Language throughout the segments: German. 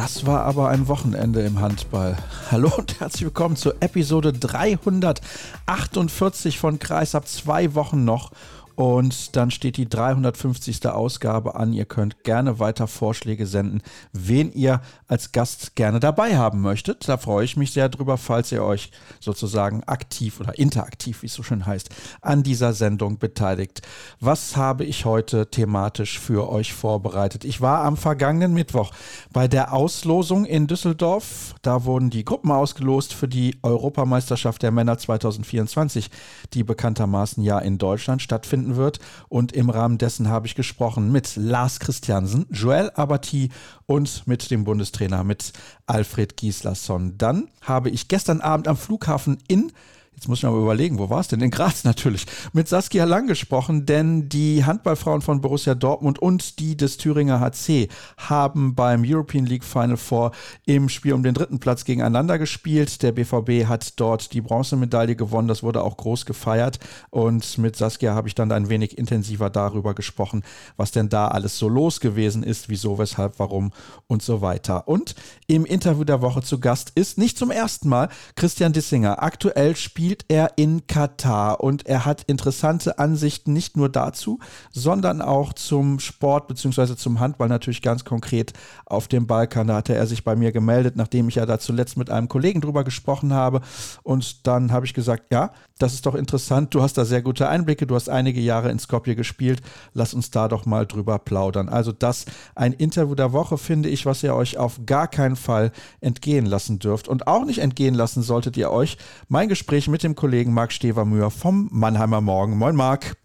das war aber ein Wochenende im Handball. Hallo und herzlich willkommen zur Episode 348 von Kreis ab zwei Wochen noch. Und dann steht die 350. Ausgabe an. Ihr könnt gerne weiter Vorschläge senden, wen ihr als Gast gerne dabei haben möchtet. Da freue ich mich sehr drüber, falls ihr euch sozusagen aktiv oder interaktiv, wie es so schön heißt, an dieser Sendung beteiligt. Was habe ich heute thematisch für euch vorbereitet? Ich war am vergangenen Mittwoch bei der Auslosung in Düsseldorf. Da wurden die Gruppen ausgelost für die Europameisterschaft der Männer 2024, die bekanntermaßen ja in Deutschland stattfinden stattfinden wird. Und im Rahmen dessen habe ich gesprochen mit Lars Christiansen, Joel Abati und mit dem Bundestrainer, mit Alfred Gislason. Dann habe ich gestern Abend am Flughafen in Jetzt muss ich mal überlegen, wo war es denn? In Graz natürlich. Mit Saskia Lang gesprochen, denn die Handballfrauen von Borussia Dortmund und die des Thüringer HC haben beim European League Final Four im Spiel um den dritten Platz gegeneinander gespielt. Der BVB hat dort die Bronzemedaille gewonnen. Das wurde auch groß gefeiert. Und mit Saskia habe ich dann ein wenig intensiver darüber gesprochen, was denn da alles so los gewesen ist, wieso, weshalb, warum und so weiter. Und im Interview der Woche zu Gast ist nicht zum ersten Mal Christian Dissinger. Aktuell spielt spielt er in Katar und er hat interessante Ansichten nicht nur dazu, sondern auch zum Sport bzw. zum Handball natürlich ganz konkret auf dem Balkan. Da hatte er sich bei mir gemeldet, nachdem ich ja da zuletzt mit einem Kollegen drüber gesprochen habe. Und dann habe ich gesagt, ja, das ist doch interessant. Du hast da sehr gute Einblicke. Du hast einige Jahre in Skopje gespielt. Lass uns da doch mal drüber plaudern. Also das ein Interview der Woche, finde ich, was ihr euch auf gar keinen Fall entgehen lassen dürft. Und auch nicht entgehen lassen solltet ihr euch mein Gespräch mit dem Kollegen Marc Stevermüher vom Mannheimer Morgen. Moin Marc.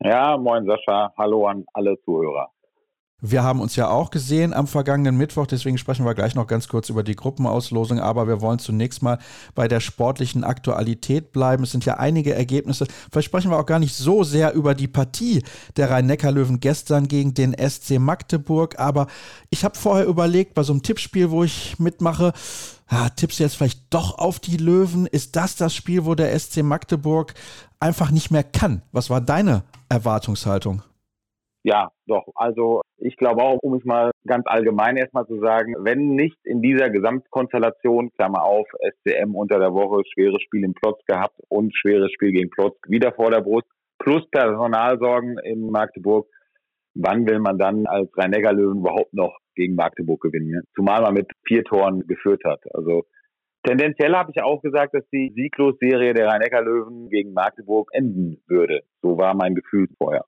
Ja, moin Sascha. Hallo an alle Zuhörer. Wir haben uns ja auch gesehen am vergangenen Mittwoch, deswegen sprechen wir gleich noch ganz kurz über die Gruppenauslosung, aber wir wollen zunächst mal bei der sportlichen Aktualität bleiben. Es sind ja einige Ergebnisse. Vielleicht sprechen wir auch gar nicht so sehr über die Partie der Rhein-Neckar-Löwen gestern gegen den SC Magdeburg, aber ich habe vorher überlegt, bei so einem Tippspiel, wo ich mitmache, ah, tippst du jetzt vielleicht doch auf die Löwen? Ist das das Spiel, wo der SC Magdeburg einfach nicht mehr kann? Was war deine Erwartungshaltung? Ja, doch. Also ich glaube auch, um es mal ganz allgemein erstmal zu sagen, wenn nicht in dieser Gesamtkonstellation, Klammer auf, SCM unter der Woche, schweres Spiel im Plotz gehabt und schweres Spiel gegen Plotz wieder vor der Brust, plus Personalsorgen in Magdeburg, wann will man dann als Rhein-Neckar-Löwen überhaupt noch gegen Magdeburg gewinnen? Ne? Zumal man mit vier Toren geführt hat. Also tendenziell habe ich auch gesagt, dass die Sieglos-Serie der Rhein-Neckar-Löwen gegen Magdeburg enden würde. So war mein Gefühl vorher.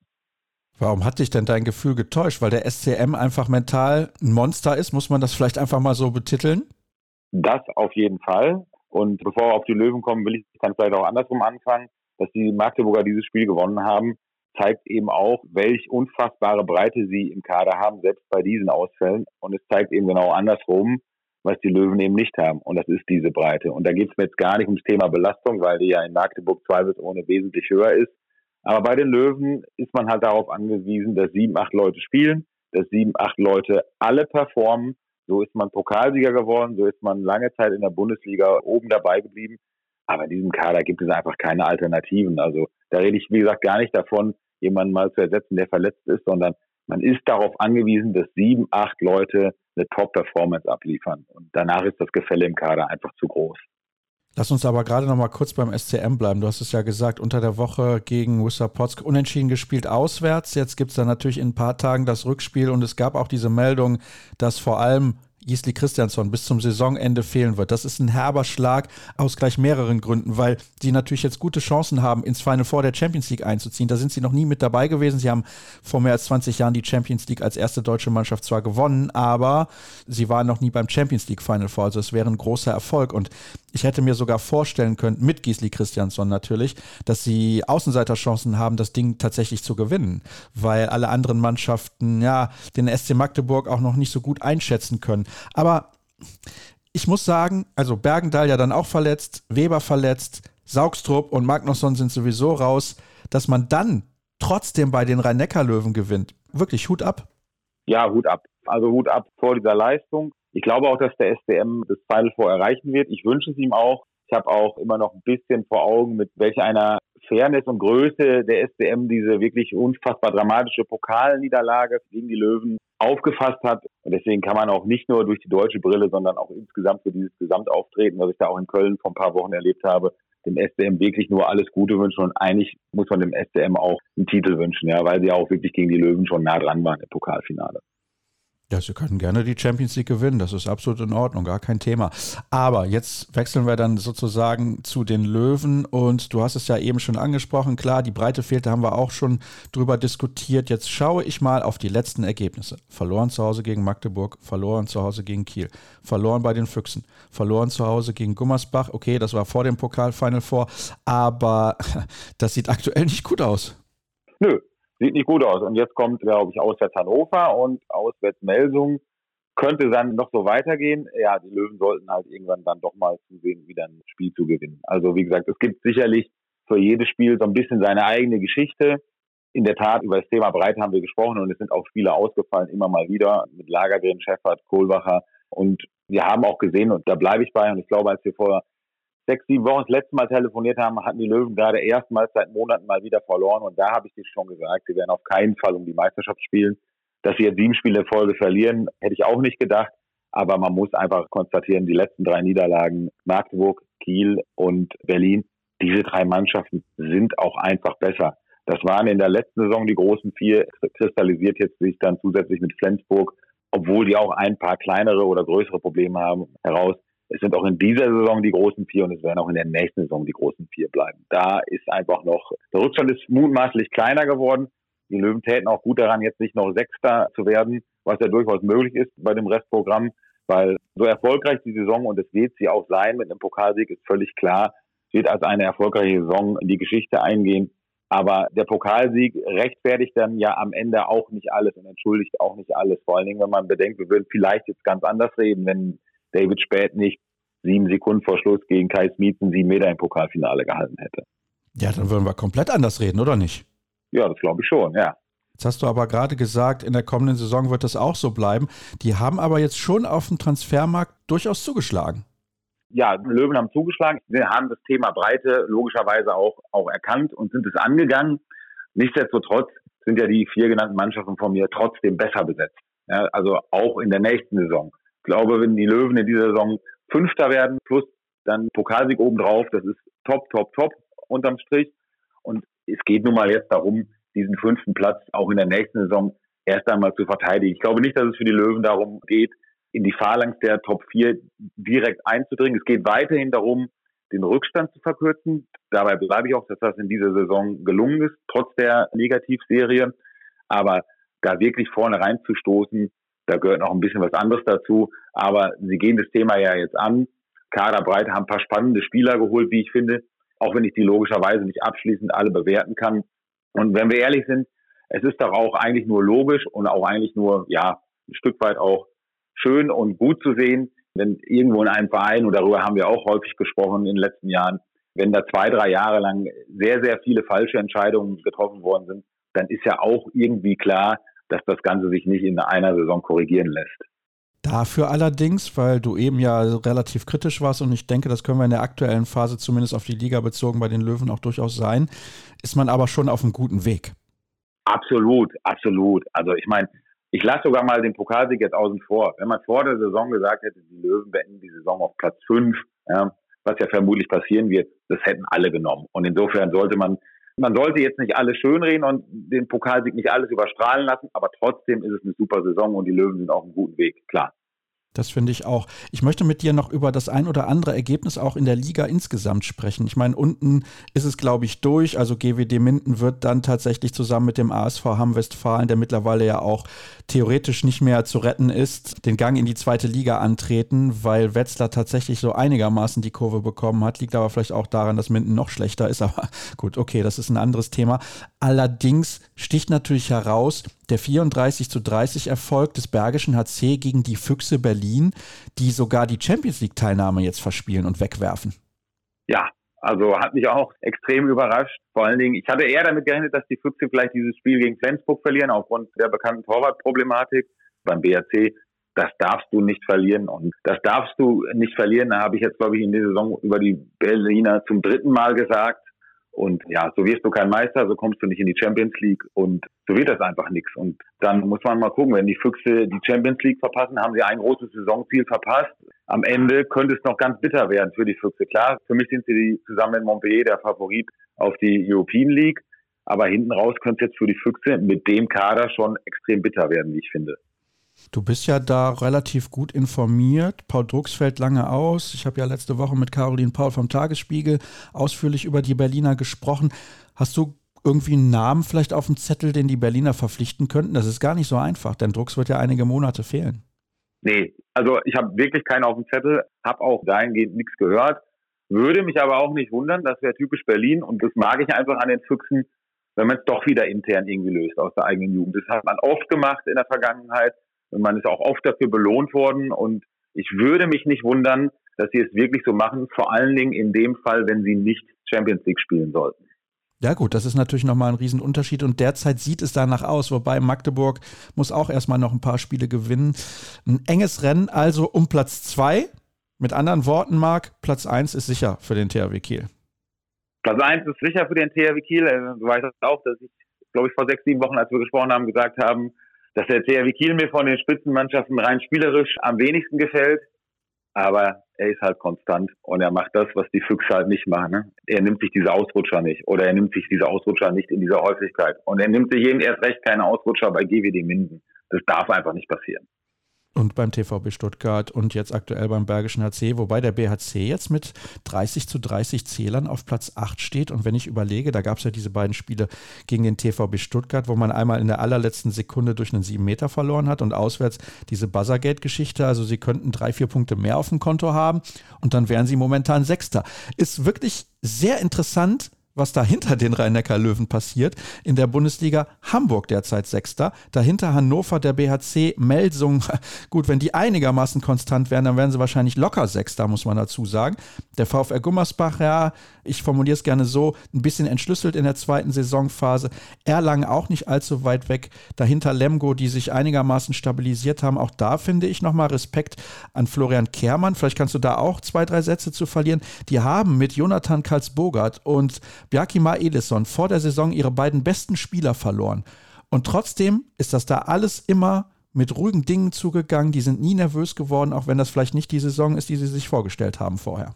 Warum hat dich denn dein Gefühl getäuscht? Weil der SCM einfach mental ein Monster ist? Muss man das vielleicht einfach mal so betiteln? Das auf jeden Fall. Und bevor wir auf die Löwen kommen, will ich dann vielleicht auch andersrum anfangen. Dass die Magdeburger dieses Spiel gewonnen haben, zeigt eben auch, welch unfassbare Breite sie im Kader haben, selbst bei diesen Ausfällen. Und es zeigt eben genau andersrum, was die Löwen eben nicht haben. Und das ist diese Breite. Und da geht es mir jetzt gar nicht ums Thema Belastung, weil die ja in Magdeburg zweifelsohne wesentlich höher ist. Aber bei den Löwen ist man halt darauf angewiesen, dass sieben, acht Leute spielen, dass sieben, acht Leute alle performen. So ist man Pokalsieger geworden, so ist man lange Zeit in der Bundesliga oben dabei geblieben. Aber in diesem Kader gibt es einfach keine Alternativen. Also da rede ich, wie gesagt, gar nicht davon, jemanden mal zu ersetzen, der verletzt ist, sondern man ist darauf angewiesen, dass sieben, acht Leute eine Top-Performance abliefern. Und danach ist das Gefälle im Kader einfach zu groß. Lass uns aber gerade noch mal kurz beim SCM bleiben. Du hast es ja gesagt, unter der Woche gegen Wissapotzk unentschieden gespielt auswärts. Jetzt gibt es dann natürlich in ein paar Tagen das Rückspiel und es gab auch diese Meldung, dass vor allem Gisli Christiansson bis zum Saisonende fehlen wird. Das ist ein herber Schlag aus gleich mehreren Gründen, weil sie natürlich jetzt gute Chancen haben, ins Final Four der Champions League einzuziehen. Da sind sie noch nie mit dabei gewesen. Sie haben vor mehr als 20 Jahren die Champions League als erste deutsche Mannschaft zwar gewonnen, aber sie waren noch nie beim Champions League Final Four. Also es wäre ein großer Erfolg. Und ich hätte mir sogar vorstellen können, mit Gisli Christiansson natürlich, dass sie Außenseiterchancen haben, das Ding tatsächlich zu gewinnen, weil alle anderen Mannschaften ja den SC Magdeburg auch noch nicht so gut einschätzen können. Aber ich muss sagen, also Bergendahl ja dann auch verletzt, Weber verletzt, Saugstrup und Magnusson sind sowieso raus, dass man dann trotzdem bei den Rhein-Neckar-Löwen gewinnt. Wirklich Hut ab. Ja, Hut ab. Also Hut ab vor dieser Leistung. Ich glaube auch, dass der SDM das Final Four erreichen wird. Ich wünsche es ihm auch. Ich habe auch immer noch ein bisschen vor Augen, mit welcher einer Fairness und Größe der SDM diese wirklich unfassbar dramatische Pokalniederlage gegen die Löwen aufgefasst hat. Und deswegen kann man auch nicht nur durch die deutsche Brille, sondern auch insgesamt für dieses Gesamtauftreten, was ich da auch in Köln vor ein paar Wochen erlebt habe, dem SDM wirklich nur alles Gute wünschen. Und eigentlich muss man dem SDM auch einen Titel wünschen, ja, weil sie auch wirklich gegen die Löwen schon nah dran waren im Pokalfinale. Ja, sie können gerne die Champions League gewinnen. Das ist absolut in Ordnung, gar kein Thema. Aber jetzt wechseln wir dann sozusagen zu den Löwen. Und du hast es ja eben schon angesprochen. Klar, die Breite fehlt, da haben wir auch schon drüber diskutiert. Jetzt schaue ich mal auf die letzten Ergebnisse. Verloren zu Hause gegen Magdeburg, verloren zu Hause gegen Kiel, verloren bei den Füchsen, verloren zu Hause gegen Gummersbach. Okay, das war vor dem Pokal-Final vor. Aber das sieht aktuell nicht gut aus. Nö, Sieht nicht gut aus. Und jetzt kommt, glaube ich, auswärts Hannover und auswärts Melsung. Könnte dann noch so weitergehen. Ja, die Löwen sollten halt irgendwann dann doch mal zusehen, wieder ein Spiel zu gewinnen. Also wie gesagt, es gibt sicherlich für jedes Spiel so ein bisschen seine eigene Geschichte. In der Tat, über das Thema Breite haben wir gesprochen und es sind auch Spieler ausgefallen, immer mal wieder, mit Lagergren, Schäffert, Kohlbacher. Und wir haben auch gesehen, und da bleibe ich bei, und ich glaube, als wir vor sechs, sieben Wochen das letzte Mal telefoniert haben, hatten die Löwen gerade erstmals seit Monaten mal wieder verloren. Und da habe ich dir schon gesagt, sie werden auf keinen Fall um die Meisterschaft spielen. Dass sie jetzt sieben Spiele in Folge verlieren, hätte ich auch nicht gedacht. Aber man muss einfach konstatieren, die letzten drei Niederlagen, Magdeburg, Kiel und Berlin, diese drei Mannschaften sind auch einfach besser. Das waren in der letzten Saison die großen vier, kristallisiert jetzt sich dann zusätzlich mit Flensburg, obwohl die auch ein paar kleinere oder größere Probleme haben, heraus. Es sind auch in dieser Saison die großen vier und es werden auch in der nächsten Saison die großen vier bleiben. Da ist einfach noch, der Rückstand ist mutmaßlich kleiner geworden. Die Löwen täten auch gut daran, jetzt nicht noch Sechster zu werden, was ja durchaus möglich ist bei dem Restprogramm, weil so erfolgreich die Saison und es wird sie auch sein mit einem Pokalsieg, ist völlig klar, wird als eine erfolgreiche Saison in die Geschichte eingehen. Aber der Pokalsieg rechtfertigt dann ja am Ende auch nicht alles und entschuldigt auch nicht alles. Vor allen Dingen, wenn man bedenkt, wir würden vielleicht jetzt ganz anders reden, wenn David Späth nicht sieben Sekunden vor Schluss gegen Kai Smieten sieben Meter im Pokalfinale gehalten hätte. Ja, dann würden wir komplett anders reden, oder nicht? Ja, das glaube ich schon, ja. Jetzt hast du aber gerade gesagt, in der kommenden Saison wird das auch so bleiben. Die haben aber jetzt schon auf dem Transfermarkt durchaus zugeschlagen. Ja, Löwen haben zugeschlagen. Sie haben das Thema Breite logischerweise auch, auch erkannt und sind es angegangen. Nichtsdestotrotz sind ja die vier genannten Mannschaften von mir trotzdem besser besetzt. Ja, also auch in der nächsten Saison glaube, wenn die Löwen in dieser Saison Fünfter werden, plus dann Pokalsieg obendrauf, das ist top, top, top unterm Strich. Und es geht nun mal jetzt darum, diesen fünften Platz auch in der nächsten Saison erst einmal zu verteidigen. Ich glaube nicht, dass es für die Löwen darum geht, in die Phalanx der Top 4 direkt einzudringen. Es geht weiterhin darum, den Rückstand zu verkürzen. Dabei bleibe ich auch, dass das in dieser Saison gelungen ist, trotz der Negativserie. Aber da wirklich vorne reinzustoßen, da gehört noch ein bisschen was anderes dazu. Aber sie gehen das Thema ja jetzt an. Kaderbreite haben ein paar spannende Spieler geholt, wie ich finde. Auch wenn ich die logischerweise nicht abschließend alle bewerten kann. Und wenn wir ehrlich sind, es ist doch auch eigentlich nur logisch und auch eigentlich nur, ja, ein Stück weit auch schön und gut zu sehen, wenn irgendwo in einem Verein, und darüber haben wir auch häufig gesprochen in den letzten Jahren, wenn da zwei, drei Jahre lang sehr, sehr viele falsche Entscheidungen getroffen worden sind, dann ist ja auch irgendwie klar, dass das Ganze sich nicht in einer Saison korrigieren lässt. Dafür allerdings, weil du eben ja relativ kritisch warst und ich denke, das können wir in der aktuellen Phase zumindest auf die Liga bezogen bei den Löwen auch durchaus sein, ist man aber schon auf einem guten Weg. Absolut, absolut. Also ich meine, ich lasse sogar mal den Pokalsieg jetzt außen vor. Wenn man vor der Saison gesagt hätte, die Löwen beenden die Saison auf Platz 5, ja, was ja vermutlich passieren wird, das hätten alle genommen. Und insofern sollte man man sollte jetzt nicht alles schönreden und den Pokalsieg nicht alles überstrahlen lassen, aber trotzdem ist es eine super Saison und die Löwen sind auf einem guten Weg, klar. Das finde ich auch. Ich möchte mit dir noch über das ein oder andere Ergebnis auch in der Liga insgesamt sprechen. Ich meine, unten ist es, glaube ich, durch. Also GWD Minden wird dann tatsächlich zusammen mit dem ASV Hamm Westfalen, der mittlerweile ja auch theoretisch nicht mehr zu retten ist, den Gang in die zweite Liga antreten, weil Wetzlar tatsächlich so einigermaßen die Kurve bekommen hat. Liegt aber vielleicht auch daran, dass Minden noch schlechter ist. Aber gut, okay, das ist ein anderes Thema. Allerdings sticht natürlich heraus, der 34 zu 30 Erfolg des Bergischen HC gegen die Füchse Berlin, die sogar die Champions League Teilnahme jetzt verspielen und wegwerfen. Ja, Also hat mich auch extrem überrascht. Vor allen Dingen, ich hatte eher damit gerechnet, dass die Füchse vielleicht dieses Spiel gegen Flensburg verlieren, aufgrund der bekannten Torwartproblematik. Beim BRC, das darfst du nicht verlieren. Und das darfst du nicht verlieren. Da habe ich jetzt, glaube ich, in der Saison über die Berliner zum dritten Mal gesagt. Und ja, so wirst du kein Meister, so kommst du nicht in die Champions League und so wird das einfach nichts. Und dann muss man mal gucken, wenn die Füchse die Champions League verpassen, haben sie ein großes Saisonziel verpasst. Am Ende könnte es noch ganz bitter werden für die Füchse. Klar, für mich sind sie zusammen in Montpellier der Favorit auf die European League. Aber hinten raus könnte es jetzt für die Füchse mit dem Kader schon extrem bitter werden, wie ich finde. Du bist ja da relativ gut informiert. Paul Drucks fällt lange aus. Ich habe ja letzte Woche mit Caroline Paul vom Tagesspiegel ausführlich über die Berliner gesprochen. Hast du irgendwie einen Namen vielleicht auf dem Zettel, den die Berliner verpflichten könnten? Das ist gar nicht so einfach, denn Drucks wird ja einige Monate fehlen. Nee, also ich habe wirklich keinen auf dem Zettel, habe auch dahingehend nichts gehört. Würde mich aber auch nicht wundern, das wäre typisch Berlin und das mag ich einfach an den Füchsen, wenn man es doch wieder intern irgendwie löst aus der eigenen Jugend. Das hat man oft gemacht in der Vergangenheit. Und man ist auch oft dafür belohnt worden. Und ich würde mich nicht wundern, dass sie es wirklich so machen, vor allen Dingen in dem Fall, wenn sie nicht Champions League spielen sollten. Ja gut, das ist natürlich nochmal ein Riesenunterschied und derzeit sieht es danach aus, wobei Magdeburg muss auch erstmal noch ein paar Spiele gewinnen. Ein enges Rennen also um Platz zwei. Mit anderen Worten, Marc, Platz eins ist sicher für den THW Kiel. Platz eins ist sicher für den THW Kiel. Du weißt auch, dass ich, glaube ich, vor sechs, sieben Wochen, als wir gesprochen haben, gesagt haben, dass der THW Kiel mir von den Spitzenmannschaften rein spielerisch am wenigsten gefällt. Aber er ist halt konstant und er macht das, was die Füchse halt nicht machen. Ne? Er nimmt sich diese Ausrutscher nicht oder er nimmt sich diese Ausrutscher nicht in dieser Häufigkeit. Und er nimmt sich eben erst recht keine Ausrutscher bei GWD Minden. Das darf einfach nicht passieren und beim TVB Stuttgart und jetzt aktuell beim Bergischen HC, wobei der BHC jetzt mit 30 zu 30 Zählern auf Platz 8 steht. Und wenn ich überlege, da gab es ja diese beiden Spiele gegen den TVB Stuttgart, wo man einmal in der allerletzten Sekunde durch einen 7 Meter verloren hat und auswärts diese Buzzergate-Geschichte. Also sie könnten drei, vier Punkte mehr auf dem Konto haben und dann wären sie momentan Sechster. Ist wirklich sehr interessant, was da hinter den Rhein-Neckar-Löwen passiert. In der Bundesliga Hamburg derzeit Sechster, dahinter Hannover, der BHC, Melsung. Gut, wenn die einigermaßen konstant wären, dann wären sie wahrscheinlich locker Sechster, muss man dazu sagen. Der VfR Gummersbach, ja, ich formuliere es gerne so, ein bisschen entschlüsselt in der zweiten Saisonphase. Erlangen auch nicht allzu weit weg. Dahinter Lemgo, die sich einigermaßen stabilisiert haben. Auch da finde ich nochmal Respekt an Florian Kehrmann. Vielleicht kannst du da auch zwei, drei Sätze zu verlieren. Die haben mit Jonathan Karlsbogart und Bjarkima Elisson vor der Saison ihre beiden besten Spieler verloren. Und trotzdem ist das da alles immer mit ruhigen Dingen zugegangen. Die sind nie nervös geworden, auch wenn das vielleicht nicht die Saison ist, die sie sich vorgestellt haben vorher.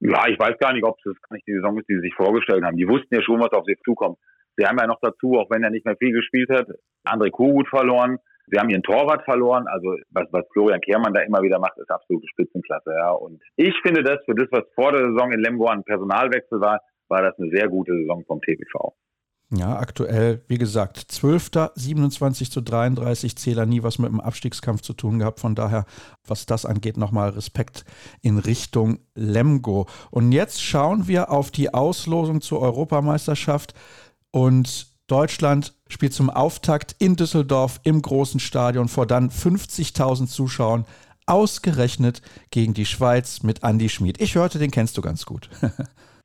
Ja, ich weiß gar nicht, ob es nicht die Saison ist, die sie sich vorgestellt haben. Die wussten ja schon, was auf sie zukommt. Sie haben ja noch dazu, auch wenn er nicht mehr viel gespielt hat, André Kogut verloren. Sie haben ihren Torwart verloren. Also was, was Florian Kehrmann da immer wieder macht, ist absolute Spitzenklasse. Ja. Und ich finde das für das, was vor der Saison in Lemgo ein Personalwechsel war, war das eine sehr gute Saison vom TBV. Ja, aktuell, wie gesagt, 12. 27 zu 33 Zähler nie was mit dem Abstiegskampf zu tun gehabt. Von daher, was das angeht, nochmal Respekt in Richtung Lemgo. Und jetzt schauen wir auf die Auslosung zur Europameisterschaft. Und Deutschland spielt zum Auftakt in Düsseldorf im großen Stadion vor dann 50.000 Zuschauern. Ausgerechnet gegen die Schweiz mit Andy Schmid. Ich hörte, den kennst du ganz gut.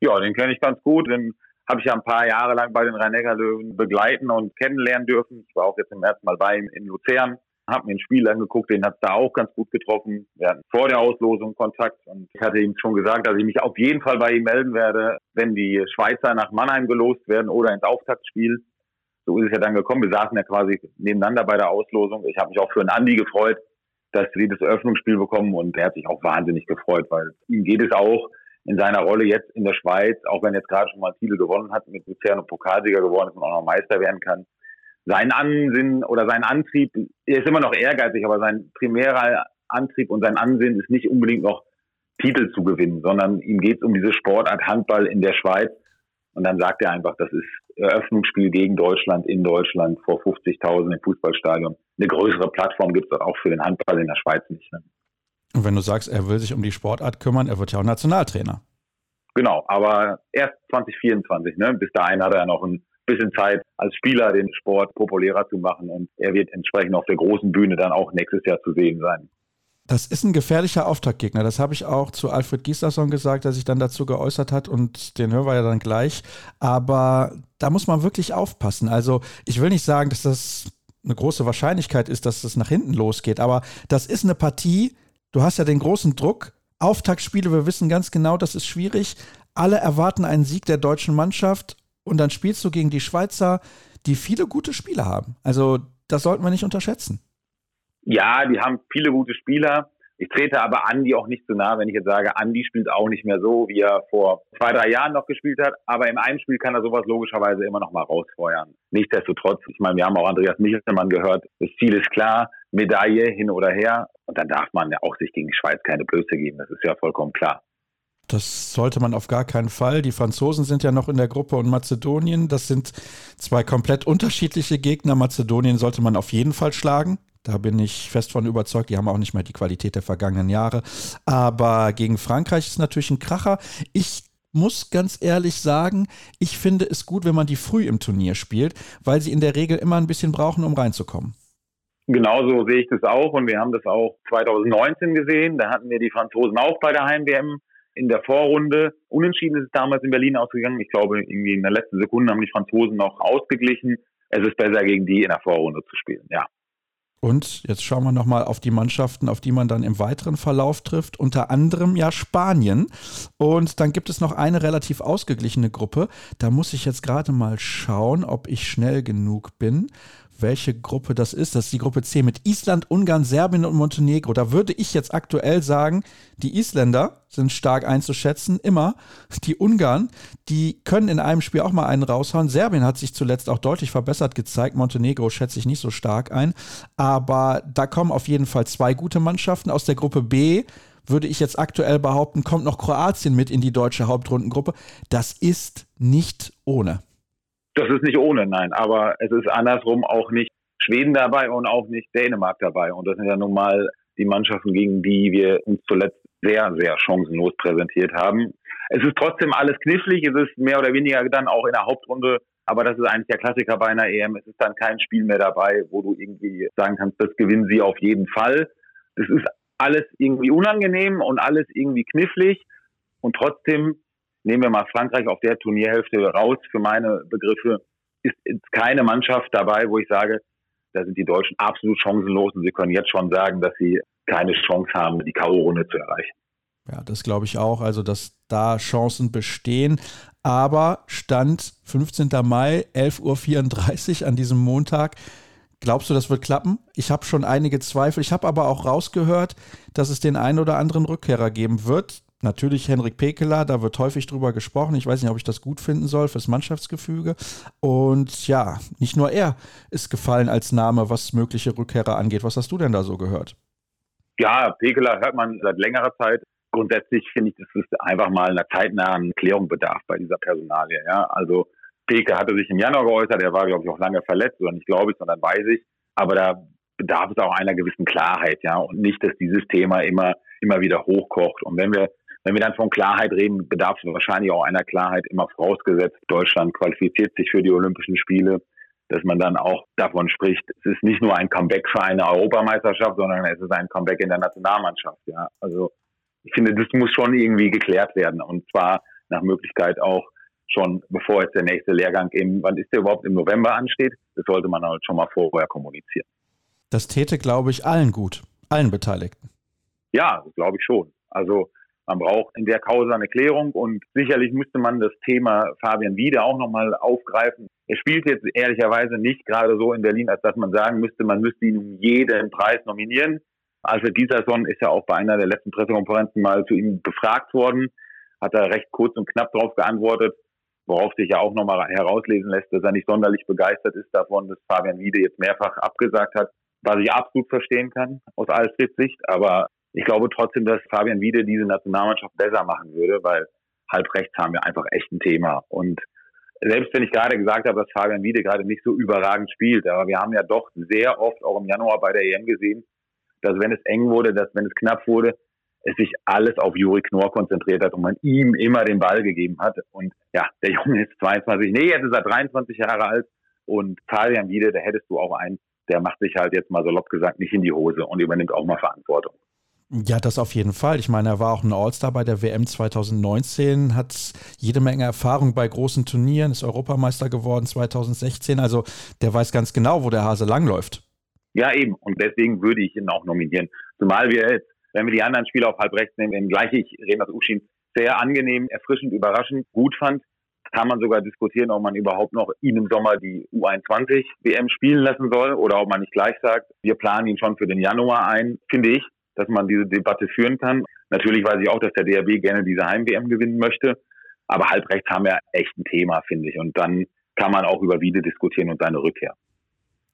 Ja, den kenne ich ganz gut. Den habe ich ja ein paar Jahre lang bei den Rhein-Neckar-Löwen begleiten und kennenlernen dürfen. Ich war auch jetzt zum ersten Mal bei ihm in Luzern, habe mir ein Spiel angeguckt, den hat es da auch ganz gut getroffen. Wir hatten vor der Auslosung Kontakt und ich hatte ihm schon gesagt, dass ich mich auf jeden Fall bei ihm melden werde, wenn die Schweizer nach Mannheim gelost werden oder ins Auftaktspiel. So ist es ja dann gekommen. Wir saßen ja quasi nebeneinander bei der Auslosung. Ich habe mich auch für einen Andi gefreut, dass sie das Eröffnungsspiel bekommen und er hat sich auch wahnsinnig gefreut, weil ihm geht es auch in seiner Rolle jetzt in der Schweiz, auch wenn er jetzt gerade schon mal Titel gewonnen hat, mit Luzern und Pokalsieger geworden ist und auch noch Meister werden kann. Sein Ansinn oder sein Antrieb, er ist immer noch ehrgeizig, aber sein primärer Antrieb und sein Ansinn ist nicht unbedingt noch Titel zu gewinnen, sondern ihm geht es um diese Sportart Handball in der Schweiz. Und dann sagt er einfach, das ist Eröffnungsspiel gegen Deutschland in Deutschland vor 50.000 im Fußballstadion. Eine größere Plattform gibt es auch für den Handball in der Schweiz nicht. Ne? Und wenn du sagst, er will sich um die Sportart kümmern, er wird ja auch Nationaltrainer. Genau, aber erst 2024. Ne? Bis dahin hat er ja noch ein bisschen Zeit, als Spieler den Sport populärer zu machen und er wird entsprechend auf der großen Bühne dann auch nächstes Jahr zu sehen sein. Das ist ein gefährlicher Auftaktgegner. Das habe ich auch zu Alfred Gislason gesagt, der sich dann dazu geäußert hat und den hören wir ja dann gleich. Aber da muss man wirklich aufpassen. Also ich will nicht sagen, dass das eine große Wahrscheinlichkeit ist, dass es nach hinten losgeht, aber das ist eine Partie. Du hast ja den großen Druck. Auftaktspiele, wir wissen ganz genau, das ist schwierig. Alle erwarten einen Sieg der deutschen Mannschaft und dann spielst du gegen die Schweizer, die viele gute Spiele haben. Also das sollten wir nicht unterschätzen. Ja, die haben viele gute Spieler. Ich trete aber Andi auch nicht zu nah, wenn ich jetzt sage, Andi spielt auch nicht mehr so, wie er vor zwei, drei Jahren noch gespielt hat. Aber im einen Spiel kann er sowas logischerweise immer noch mal rausfeuern. Nichtsdestotrotz, ich meine, wir haben auch Andreas Michelmann gehört, das Ziel ist klar, Medaille hin oder her. Und dann darf man ja auch sich gegen die Schweiz keine Blöße geben. Das ist ja vollkommen klar. Das sollte man auf gar keinen Fall. Die Franzosen sind ja noch in der Gruppe und Mazedonien. Das sind zwei komplett unterschiedliche Gegner. Mazedonien sollte man auf jeden Fall schlagen. Da bin ich fest von überzeugt. Die haben auch nicht mehr die Qualität der vergangenen Jahre. Aber gegen Frankreich ist natürlich ein Kracher. Ich muss ganz ehrlich sagen, ich finde es gut, wenn man die früh im Turnier spielt, weil sie in der Regel immer ein bisschen brauchen, um reinzukommen. Genauso sehe ich das auch und wir haben das auch 2019 gesehen. Da hatten wir die Franzosen auch bei der Heim-WM in der Vorrunde. Unentschieden ist es damals in Berlin ausgegangen. Ich glaube, irgendwie in der letzten Sekunde haben die Franzosen noch ausgeglichen. Es ist besser, gegen die in der Vorrunde zu spielen, ja. Und jetzt schauen wir nochmal auf die Mannschaften, auf die man dann im weiteren Verlauf trifft. Unter anderem ja Spanien. Und dann gibt es noch eine relativ ausgeglichene Gruppe. Da muss ich jetzt gerade mal schauen, ob ich schnell genug bin welche Gruppe das ist. Das ist die Gruppe C mit Island, Ungarn, Serbien und Montenegro. Da würde ich jetzt aktuell sagen, die Isländer sind stark einzuschätzen, immer. Die Ungarn, die können in einem Spiel auch mal einen raushauen. Serbien hat sich zuletzt auch deutlich verbessert gezeigt. Montenegro schätze ich nicht so stark ein. Aber da kommen auf jeden Fall zwei gute Mannschaften aus der Gruppe B würde ich jetzt aktuell behaupten, kommt noch Kroatien mit in die deutsche Hauptrundengruppe. Das ist nicht ohne. Das ist nicht ohne, nein. Aber es ist andersrum auch nicht Schweden dabei und auch nicht Dänemark dabei. Und das sind ja nun mal die Mannschaften, gegen die wir uns zuletzt sehr, sehr chancenlos präsentiert haben. Es ist trotzdem alles knifflig. Es ist mehr oder weniger dann auch in der Hauptrunde. Aber das ist eigentlich der Klassiker bei einer EM. Es ist dann kein Spiel mehr dabei, wo du irgendwie sagen kannst, das gewinnen sie auf jeden Fall. Das ist alles irgendwie unangenehm und alles irgendwie knifflig. Und trotzdem nehmen wir mal Frankreich auf der Turnierhälfte raus, für meine Begriffe, ist keine Mannschaft dabei, wo ich sage, da sind die Deutschen absolut chancenlos und sie können jetzt schon sagen, dass sie keine Chance haben, die K.O.-Runde zu erreichen. Ja, das glaube ich auch, also dass da Chancen bestehen. Aber Stand 15. Mai, 11.34 Uhr an diesem Montag. Glaubst du, das wird klappen? Ich habe schon einige Zweifel. Ich habe aber auch rausgehört, dass es den einen oder anderen Rückkehrer geben wird natürlich Henrik Pekeler, da wird häufig drüber gesprochen. Ich weiß nicht, ob ich das gut finden soll fürs Mannschaftsgefüge. Und ja, nicht nur er ist gefallen als Name, was mögliche Rückkehrer angeht. Was hast du denn da so gehört? Ja, Pekeler hört man seit längerer Zeit. Grundsätzlich finde ich, dass es einfach mal einer zeitnahen Klärung bedarf bei dieser Personalie. Ja, also Peke hatte sich im Januar geäußert, er war, glaube ich, auch lange verletzt, oder nicht glaube ich, sondern weiß ich. Aber da bedarf es auch einer gewissen Klarheit, ja, und nicht, dass dieses Thema immer, immer wieder hochkocht. Und wenn wir wenn wir dann von Klarheit reden, bedarf es wahrscheinlich auch einer Klarheit immer vorausgesetzt. Deutschland qualifiziert sich für die Olympischen Spiele, dass man dann auch davon spricht, es ist nicht nur ein Comeback für eine Europameisterschaft, sondern es ist ein Comeback in der Nationalmannschaft. Ja, also ich finde, das muss schon irgendwie geklärt werden und zwar nach Möglichkeit auch schon bevor jetzt der nächste Lehrgang im, wann ist der überhaupt im November ansteht, das sollte man halt schon mal vorher kommunizieren. Das täte, glaube ich, allen gut, allen Beteiligten. Ja, das glaube ich schon. Also man braucht in der Causa eine Klärung und sicherlich müsste man das Thema Fabian Wiede auch nochmal aufgreifen. Er spielt jetzt ehrlicherweise nicht gerade so in Berlin, als dass man sagen müsste, man müsste ihn um jeden Preis nominieren. Alfred Gislason ist ja auch bei einer der letzten Pressekonferenzen mal zu ihm befragt worden, hat er recht kurz und knapp darauf geantwortet, worauf sich ja auch nochmal herauslesen lässt, dass er nicht sonderlich begeistert ist davon, dass Fabian Wiede jetzt mehrfach abgesagt hat, was ich absolut verstehen kann aus Alfreds Sicht, aber ich glaube trotzdem, dass Fabian Wiede diese Nationalmannschaft besser machen würde, weil halb rechts haben wir einfach echt ein Thema. Und selbst wenn ich gerade gesagt habe, dass Fabian Wiede gerade nicht so überragend spielt, aber wir haben ja doch sehr oft auch im Januar bei der EM gesehen, dass wenn es eng wurde, dass wenn es knapp wurde, es sich alles auf Juri Knorr konzentriert hat und man ihm immer den Ball gegeben hat. Und ja, der Junge ist 22, nee, jetzt ist er 23 Jahre alt und Fabian Wiede, da hättest du auch einen, der macht sich halt jetzt mal salopp gesagt nicht in die Hose und übernimmt auch mal Verantwortung. Ja, das auf jeden Fall. Ich meine, er war auch ein All-Star bei der WM 2019, hat jede Menge Erfahrung bei großen Turnieren, ist Europameister geworden 2016. Also der weiß ganz genau, wo der Hase langläuft. Ja, eben. Und deswegen würde ich ihn auch nominieren. Zumal wir jetzt, wenn wir die anderen Spieler auf halb rechts nehmen, gleich ich Renas Uschin sehr angenehm, erfrischend, überraschend, gut fand, kann man sogar diskutieren, ob man überhaupt noch ihn im Sommer die U21 WM spielen lassen soll oder ob man nicht gleich sagt, wir planen ihn schon für den Januar ein, finde ich dass man diese Debatte führen kann. Natürlich weiß ich auch, dass der DRB gerne diese Heim-WM gewinnen möchte. Aber halbrechts haben wir echt ein Thema, finde ich. Und dann kann man auch über Wiede diskutieren und seine Rückkehr.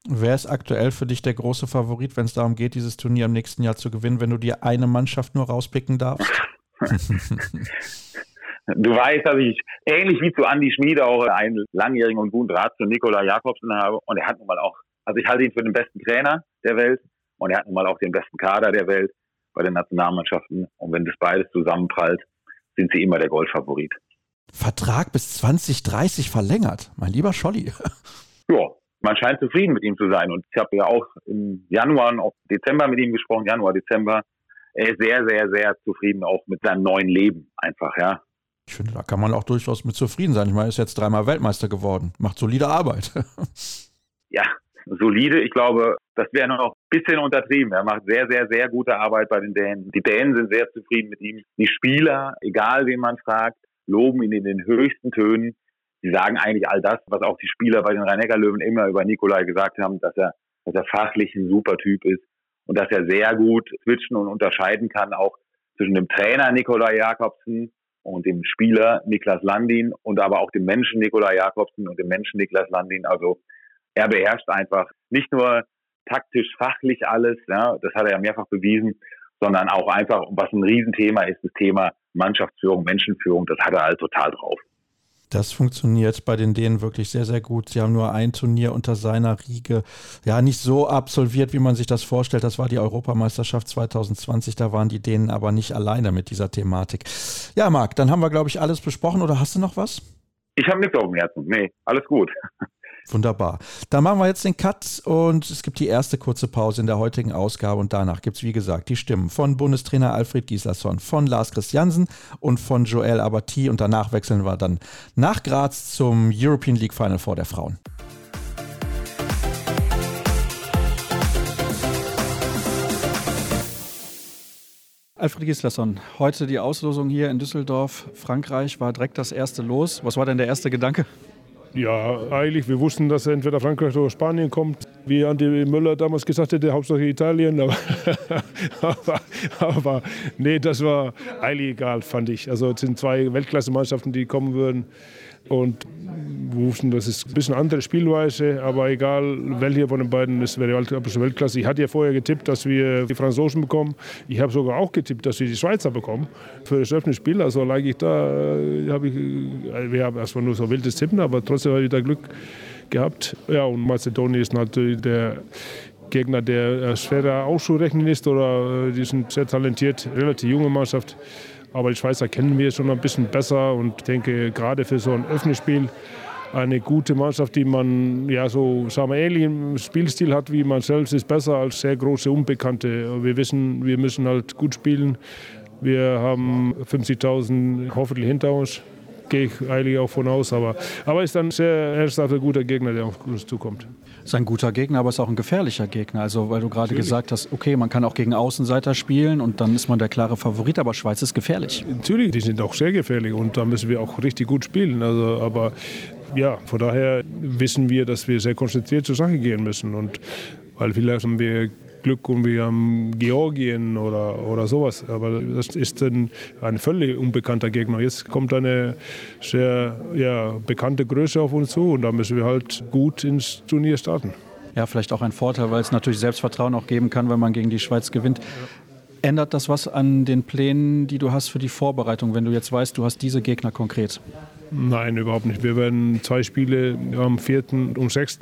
Wer ist aktuell für dich der große Favorit, wenn es darum geht, dieses Turnier im nächsten Jahr zu gewinnen, wenn du dir eine Mannschaft nur rauspicken darfst? du weißt, dass ich ähnlich wie zu Andy Schmiede auch einen langjährigen und guten Draht zu Nikola Jakobsen habe. Und er hat nun mal auch, also ich halte ihn für den besten Trainer der Welt. Und er hat nun mal auch den besten Kader der Welt bei den Nationalmannschaften. Und wenn das beides zusammenprallt, sind sie immer der Goldfavorit. Vertrag bis 2030 verlängert, mein lieber Scholli. ja, man scheint zufrieden mit ihm zu sein. Und ich habe ja auch im Januar und Dezember mit ihm gesprochen, Januar, Dezember. Er ist sehr, sehr, sehr zufrieden auch mit seinem neuen Leben einfach, ja. Ich finde, da kann man auch durchaus mit zufrieden sein. Ich meine, er ist jetzt dreimal Weltmeister geworden, macht solide Arbeit. ja, solide. Ich glaube, das wäre noch ein bisschen untertrieben. Er macht sehr, sehr, sehr gute Arbeit bei den Dänen. Die Dänen sind sehr zufrieden mit ihm. Die Spieler, egal wen man fragt, loben ihn in den höchsten Tönen. Sie sagen eigentlich all das, was auch die Spieler bei den Rhein-Neckar-Löwen immer über Nikolai gesagt haben, dass er, dass er fachlich ein super Typ ist und dass er sehr gut switchen und unterscheiden kann, auch zwischen dem Trainer Nikolai Jakobsen und dem Spieler Niklas Landin und aber auch dem Menschen Nikolai Jakobsen und dem Menschen Niklas Landin. Also er beherrscht einfach nicht nur taktisch, fachlich alles, ja, das hat er ja mehrfach bewiesen, sondern auch einfach, was ein Riesenthema ist, das Thema Mannschaftsführung, Menschenführung, das hat er halt total drauf. Das funktioniert bei den Dänen wirklich sehr, sehr gut. Sie haben nur ein Turnier unter seiner Riege, ja, nicht so absolviert, wie man sich das vorstellt. Das war die Europameisterschaft 2020. Da waren die Dänen aber nicht alleine mit dieser Thematik. Ja, Marc, dann haben wir, glaube ich, alles besprochen. Oder hast du noch was? Ich habe nichts auf dem Herzen. Nee, alles gut. Wunderbar. Dann machen wir jetzt den Cut und es gibt die erste kurze Pause in der heutigen Ausgabe und danach gibt es, wie gesagt, die Stimmen von Bundestrainer Alfred Gislason, von Lars Christiansen und von Joel Abati und danach wechseln wir dann nach Graz zum European League Final Four der Frauen. Alfred Gislason, heute die Auslosung hier in Düsseldorf. Frankreich war direkt das erste Los. Was war denn der erste Gedanke? Ja, eigentlich. Wir wussten, dass entweder Frankreich oder Spanien kommt. Wie Andi Müller damals gesagt hätte, Hauptsache Italien. Aber, aber, aber, nee, das war eigentlich egal, fand ich. Also es sind zwei Weltklasse-Mannschaften, die kommen würden. Und wussten, das ist ein bisschen andere Spielweise, aber egal, welche von den beiden, das wäre Weltklasse. Ich hatte ja vorher getippt, dass wir die Franzosen bekommen. Ich habe sogar auch getippt, dass wir die Schweizer bekommen für das Öffnungsspiel. Also lag ich da, äh, habe ich, äh, wir haben erstmal nur so wildes Tippen, aber trotzdem habe ich da Glück gehabt. Ja, und Mazedonien ist natürlich der Gegner, der schwerer auszurechnen ist oder äh, die sind sehr talentiert, relativ junge Mannschaft. Aber die Schweizer kennen wir schon ein bisschen besser und ich denke, gerade für so ein Öffnungsspiel eine gute Mannschaft, die man ja so sagen wir, ähnlichen Spielstil hat wie man selbst, ist besser als sehr große Unbekannte. Wir wissen, wir müssen halt gut spielen. Wir haben 50.000 hoffentlich hinter uns gehe ich eigentlich auch von aus. Aber, aber ist ein sehr ernsthafter, guter Gegner, der auf uns zukommt. Ist ein guter Gegner, aber ist auch ein gefährlicher Gegner. Also, weil du gerade gesagt hast, okay, man kann auch gegen Außenseiter spielen und dann ist man der klare Favorit, aber Schweiz ist gefährlich. Natürlich, die sind auch sehr gefährlich und da müssen wir auch richtig gut spielen. Also, aber ja, von daher wissen wir, dass wir sehr konzentriert zur Sache gehen müssen. Und weil vielleicht haben wir Glück und wir haben Georgien oder, oder sowas. Aber das ist ein, ein völlig unbekannter Gegner. Jetzt kommt eine sehr ja, bekannte Größe auf uns zu und da müssen wir halt gut ins Turnier starten. Ja, vielleicht auch ein Vorteil, weil es natürlich Selbstvertrauen auch geben kann, wenn man gegen die Schweiz gewinnt. Ändert das was an den Plänen, die du hast für die Vorbereitung, wenn du jetzt weißt, du hast diese Gegner konkret? Nein, überhaupt nicht. Wir werden zwei Spiele am 4. und 6.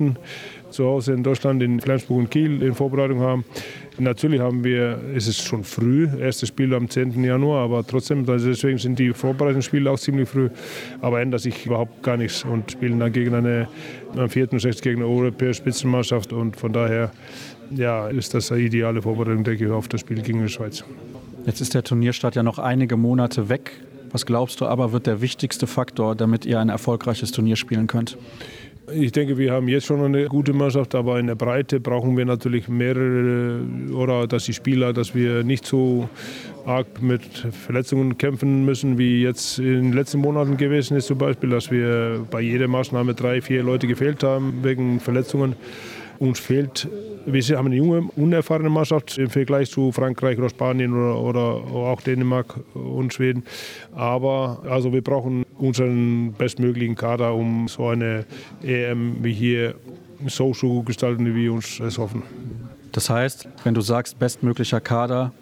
zu Hause in Deutschland, in Flensburg und Kiel in Vorbereitung haben. Natürlich haben wir, es ist schon früh, erstes Spiel am 10. Januar, aber trotzdem, deswegen sind die Vorbereitungsspiele auch ziemlich früh. Aber ändert sich überhaupt gar nichts und spielen dann gegen eine, am 4. und 6. gegen eine europäische Spitzenmannschaft und von daher ja, ist das eine ideale Vorbereitung, denke ich, auf das Spiel gegen die Schweiz. Jetzt ist der Turnierstart ja noch einige Monate weg. Was glaubst du aber, wird der wichtigste Faktor, damit ihr ein erfolgreiches Turnier spielen könnt? Ich denke, wir haben jetzt schon eine gute Mannschaft, aber in der Breite brauchen wir natürlich mehrere oder dass die Spieler, dass wir nicht so arg mit Verletzungen kämpfen müssen, wie jetzt in den letzten Monaten gewesen ist zum Beispiel, dass wir bei jeder Maßnahme drei, vier Leute gefehlt haben wegen Verletzungen. Uns fehlt, wir haben eine junge, unerfahrene Mannschaft im Vergleich zu Frankreich oder Spanien oder, oder auch Dänemark und Schweden. Aber also wir brauchen unseren bestmöglichen Kader, um so eine EM wie hier so zu gestalten, wie wir uns es hoffen. Das heißt, wenn du sagst, bestmöglicher Kader,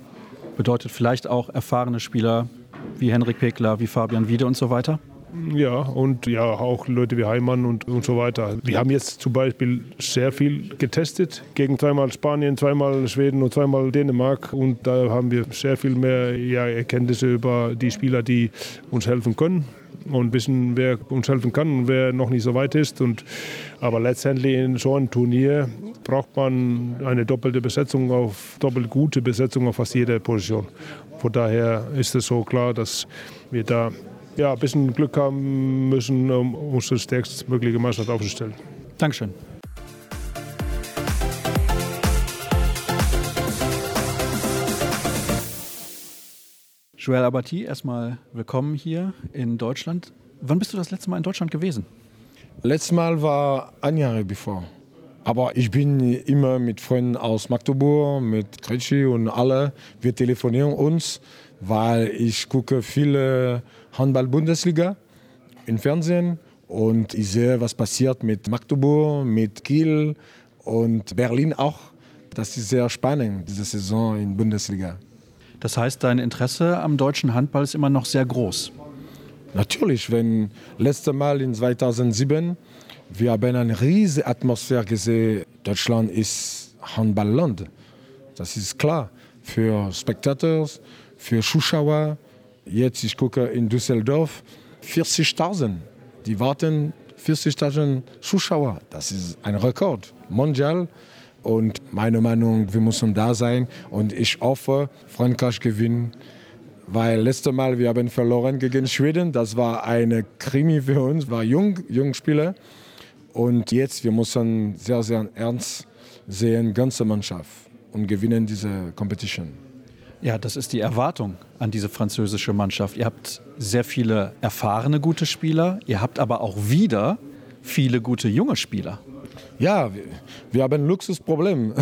bedeutet vielleicht auch erfahrene Spieler wie Henrik Pekler, wie Fabian Wiede und so weiter? Ja, und ja, auch Leute wie Heimann und, und so weiter. Wir haben jetzt zum Beispiel sehr viel getestet gegen zweimal Spanien, zweimal Schweden und zweimal Dänemark. Und da haben wir sehr viel mehr ja, Erkenntnisse über die Spieler, die uns helfen können und wissen, wer uns helfen kann und wer noch nicht so weit ist. Und, aber letztendlich in so einem Turnier braucht man eine doppelte Besetzung auf doppelt gute Besetzung auf fast jeder Position. Von daher ist es so klar, dass wir da ja, ein bisschen Glück haben müssen, um unsere stärkstmögliche Mannschaft aufzustellen. Dankeschön. Joel Abati, erstmal willkommen hier in Deutschland. Wann bist du das letzte Mal in Deutschland gewesen? Letztes Mal war ein Jahr bevor. Aber ich bin immer mit Freunden aus Magdeburg, mit Kretschi und alle. Wir telefonieren uns, weil ich gucke viele Handball-Bundesliga im Fernsehen und ich sehe, was passiert mit Magdeburg, mit Kiel und Berlin auch. Das ist sehr spannend, diese Saison in Bundesliga. Das heißt, dein Interesse am deutschen Handball ist immer noch sehr groß. Natürlich, wenn letzte Mal in 2007 wir haben eine riesige Atmosphäre gesehen. Deutschland ist Handballland. Das ist klar. Für Spectators, für Zuschauer, Jetzt, ich gucke in Düsseldorf, 40.000. Die warten 40.000 Zuschauer. Das ist ein Rekord. Mondial. Und meine Meinung, wir müssen da sein. Und ich hoffe, Frankreich gewinnt. Weil letztes Mal, wir haben verloren gegen Schweden. Das war eine Krimi für uns, war jung, jung Spieler. Und jetzt, wir müssen sehr, sehr ernst sehen, ganze Mannschaft und gewinnen diese Competition. Ja, das ist die Erwartung an diese französische Mannschaft. Ihr habt sehr viele erfahrene gute Spieler, ihr habt aber auch wieder viele gute junge Spieler. Ja, wir, haben ein Luxusproblem.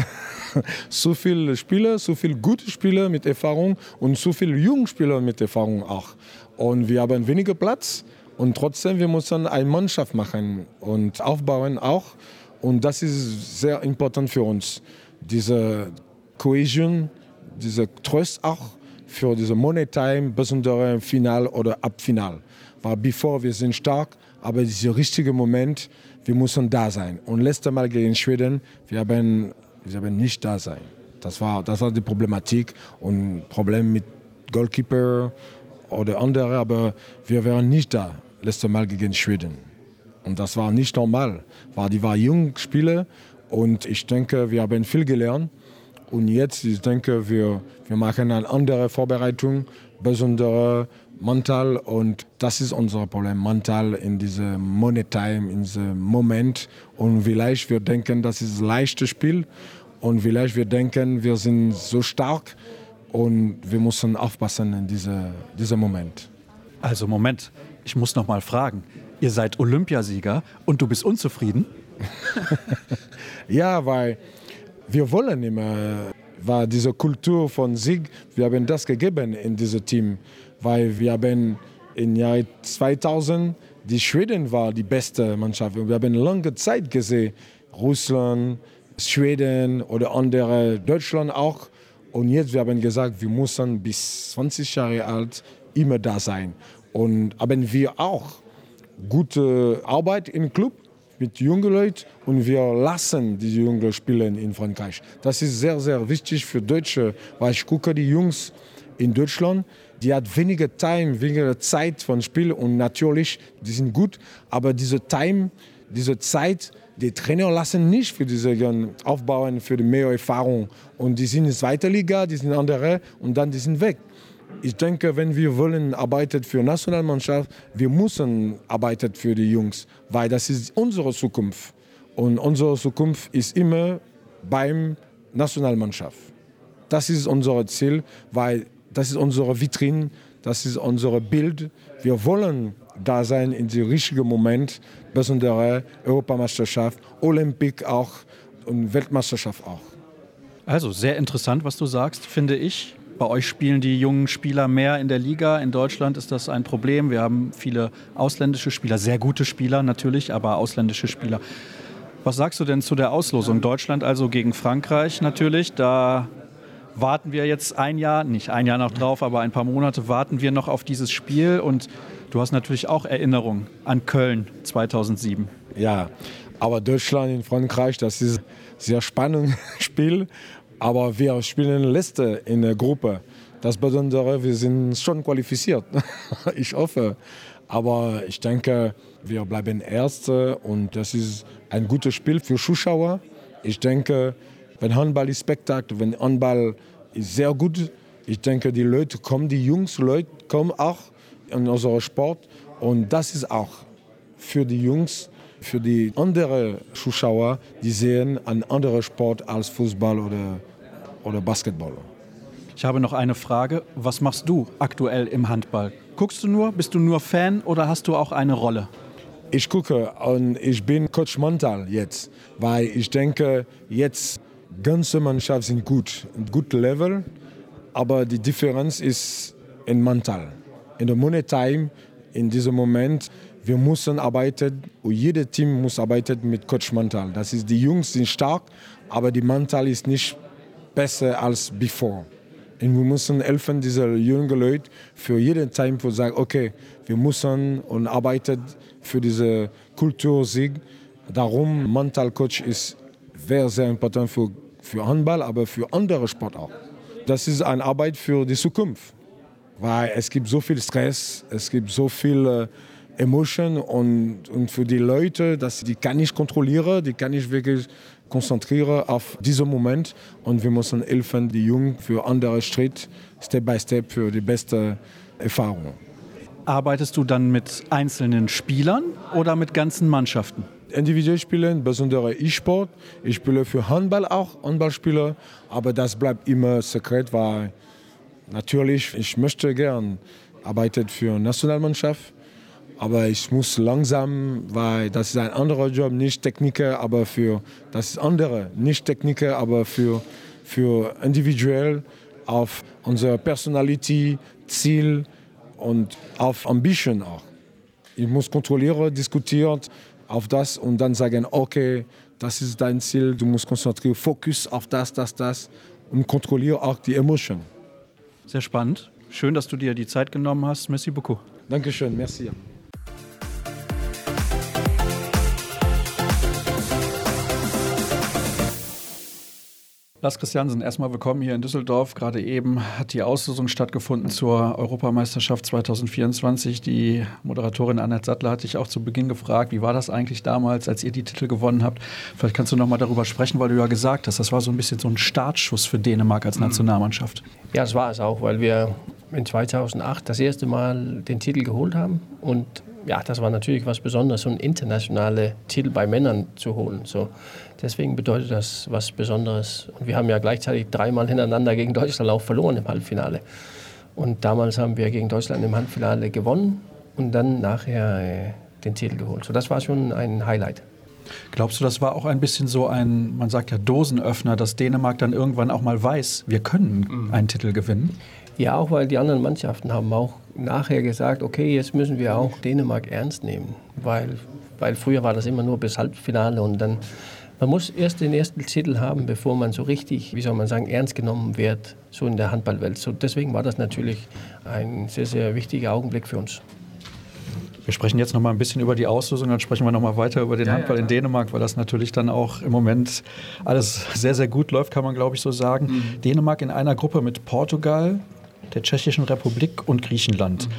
so viele Spieler, so viele gute Spieler mit Erfahrung und so viele junge Spieler mit Erfahrung auch. Und wir haben weniger Platz und trotzdem wir müssen eine Mannschaft machen und aufbauen auch. Und das ist sehr important für uns. Diese Cohesion, diese Trost auch für diese Money Time, besondere Final oder Abfinal. Weil bevor wir sind stark, aber dieser richtige Moment, wir müssen da sein. Und letztes Mal gegen Schweden, wir haben, wir haben nicht da sein. Das war, das war die Problematik und Problem mit Goalkeeper oder andere, aber wir waren nicht da letztes Mal gegen Schweden. Und das war nicht normal, weil die waren jung Spieler und ich denke, wir haben viel gelernt. Und jetzt, ich denke, wir, wir machen eine andere Vorbereitung, besondere mental und das ist unser Problem, mental in diesem Money Time, in diesem Moment. Und vielleicht wir denken, das ist ein leichtes Spiel und vielleicht wir denken, wir sind so stark und wir müssen aufpassen in diesem diese Moment. Also Moment, ich muss noch mal fragen. Ihr seid Olympiasieger und du bist unzufrieden? ja, weil wir wollen immer, war diese Kultur von Sieg, wir haben das gegeben in diesem Team, weil wir haben im Jahr 2000 die Schweden war die beste Mannschaft. Wir haben lange Zeit gesehen, Russland, Schweden oder andere, Deutschland auch. Und jetzt wir haben gesagt, wir müssen bis 20 Jahre alt immer da sein. Und haben wir auch gute Arbeit im Club mit jungen Leuten und wir lassen die jungen spielen in Frankreich. Das ist sehr, sehr wichtig für Deutsche, weil ich gucke die Jungs in Deutschland, die hat weniger Time, weniger Zeit von Spiel und natürlich, die sind gut, aber diese Time, diese Zeit, die Trainer lassen nicht für diese aufbauen, für die mehr Erfahrung. Und die sind in zweiter Liga, die sind andere und dann die sind weg. Ich denke, wenn wir wollen arbeiten für Nationalmannschaft, wir müssen arbeiten für die Jungs, weil das ist unsere Zukunft. Und unsere Zukunft ist immer beim Nationalmannschaft. Das ist unser Ziel, weil das ist unsere Vitrine, das ist unser Bild. Wir wollen da sein in dem richtigen Moment, besondere Europameisterschaft, Olympik auch und Weltmeisterschaft auch. Also sehr interessant, was du sagst, finde ich. Bei euch spielen die jungen Spieler mehr in der Liga. In Deutschland ist das ein Problem. Wir haben viele ausländische Spieler, sehr gute Spieler natürlich, aber ausländische Spieler. Was sagst du denn zu der Auslosung? Deutschland also gegen Frankreich natürlich. Da warten wir jetzt ein Jahr, nicht ein Jahr noch drauf, aber ein paar Monate warten wir noch auf dieses Spiel. Und du hast natürlich auch Erinnerungen an Köln 2007. Ja, aber Deutschland in Frankreich, das ist ein sehr spannendes Spiel. Aber wir spielen letzte in der Gruppe. Das Besondere, wir sind schon qualifiziert. ich hoffe. Aber ich denke, wir bleiben Erste und das ist ein gutes Spiel für Zuschauer. Ich denke, wenn Handball ist Spektakel, wenn Handball ist sehr gut, ich denke, die Leute kommen, die Jungs Leute kommen auch in unseren Sport und das ist auch für die Jungs, für die anderen Zuschauer, die sehen einen anderen Sport als Fußball oder, oder Basketball. Ich habe noch eine Frage. Was machst du aktuell im Handball? Guckst du nur, bist du nur Fan oder hast du auch eine Rolle? Ich gucke und ich bin Coach Montal jetzt, weil ich denke, jetzt ganze Mannschaft sind gut, ein gutes Level, aber die Differenz ist in Montal. In der Money Time, in diesem Moment, wir müssen arbeiten, und jedes Team muss arbeiten mit Coach Montal. Das ist, die Jungs sind stark, aber die Montal ist nicht besser als bevor. Und wir müssen helfen, diese jungen Leute für jeden Time zu sagen, okay, wir müssen und arbeiten für diese Kultursieg. Darum, Mental Coach ist sehr, sehr important für, für Handball, aber für andere Sport auch. Das ist eine Arbeit für die Zukunft, weil es gibt so viel Stress, es gibt so viel Emotion und, und für die Leute, dass die kann ich kontrollieren, die kann ich wirklich konzentrieren auf diesen Moment und wir müssen helfen, die Jungen für andere Schritt, Step by Step für die beste Erfahrung. Arbeitest du dann mit einzelnen Spielern oder mit ganzen Mannschaften? Individuell spielen, besonders E-Sport. Ich spiele für Handball auch, Handballspieler, aber das bleibt immer sekret, weil natürlich, ich möchte gern arbeiten für Nationalmannschaft aber ich muss langsam, weil das ist ein anderer Job, nicht Techniker, aber für das ist andere, nicht Techniker, aber für, für individuell auf unsere Personality, Ziel und auf Ambition auch. Ich muss kontrollieren, diskutieren auf das und dann sagen, okay, das ist dein Ziel, du musst konzentrieren, Fokus auf das, das, das und kontrolliere auch die Emotion. Sehr spannend. Schön, dass du dir die Zeit genommen hast. Merci beaucoup. Dankeschön, merci. Lars Christiansen, erstmal willkommen hier in Düsseldorf. Gerade eben hat die Auslosung stattgefunden zur Europameisterschaft 2024. Die Moderatorin Annette Sattler hat dich auch zu Beginn gefragt, wie war das eigentlich damals, als ihr die Titel gewonnen habt? Vielleicht kannst du noch mal darüber sprechen, weil du ja gesagt hast, das war so ein bisschen so ein Startschuss für Dänemark als Nationalmannschaft. Ja, das war es auch, weil wir in 2008 das erste Mal den Titel geholt haben und ja, das war natürlich was Besonderes, so einen internationalen Titel bei Männern zu holen. So, deswegen bedeutet das was Besonderes. Und wir haben ja gleichzeitig dreimal hintereinander gegen Deutschland auch verloren im Halbfinale. Und damals haben wir gegen Deutschland im Halbfinale gewonnen und dann nachher äh, den Titel geholt. So, das war schon ein Highlight. Glaubst du, das war auch ein bisschen so ein, man sagt ja Dosenöffner, dass Dänemark dann irgendwann auch mal weiß, wir können mhm. einen Titel gewinnen? Ja, auch weil die anderen Mannschaften haben auch nachher gesagt, okay, jetzt müssen wir auch Dänemark ernst nehmen, weil, weil früher war das immer nur bis Halbfinale und dann man muss erst den ersten Titel haben, bevor man so richtig, wie soll man sagen, ernst genommen wird, so in der Handballwelt. So deswegen war das natürlich ein sehr, sehr wichtiger Augenblick für uns. Wir sprechen jetzt noch mal ein bisschen über die Auslösung, dann sprechen wir noch mal weiter über den ja, Handball ja, in Dänemark, weil das natürlich dann auch im Moment alles sehr, sehr gut läuft, kann man glaube ich so sagen. Mhm. Dänemark in einer Gruppe mit Portugal, der Tschechischen Republik und Griechenland. Mhm.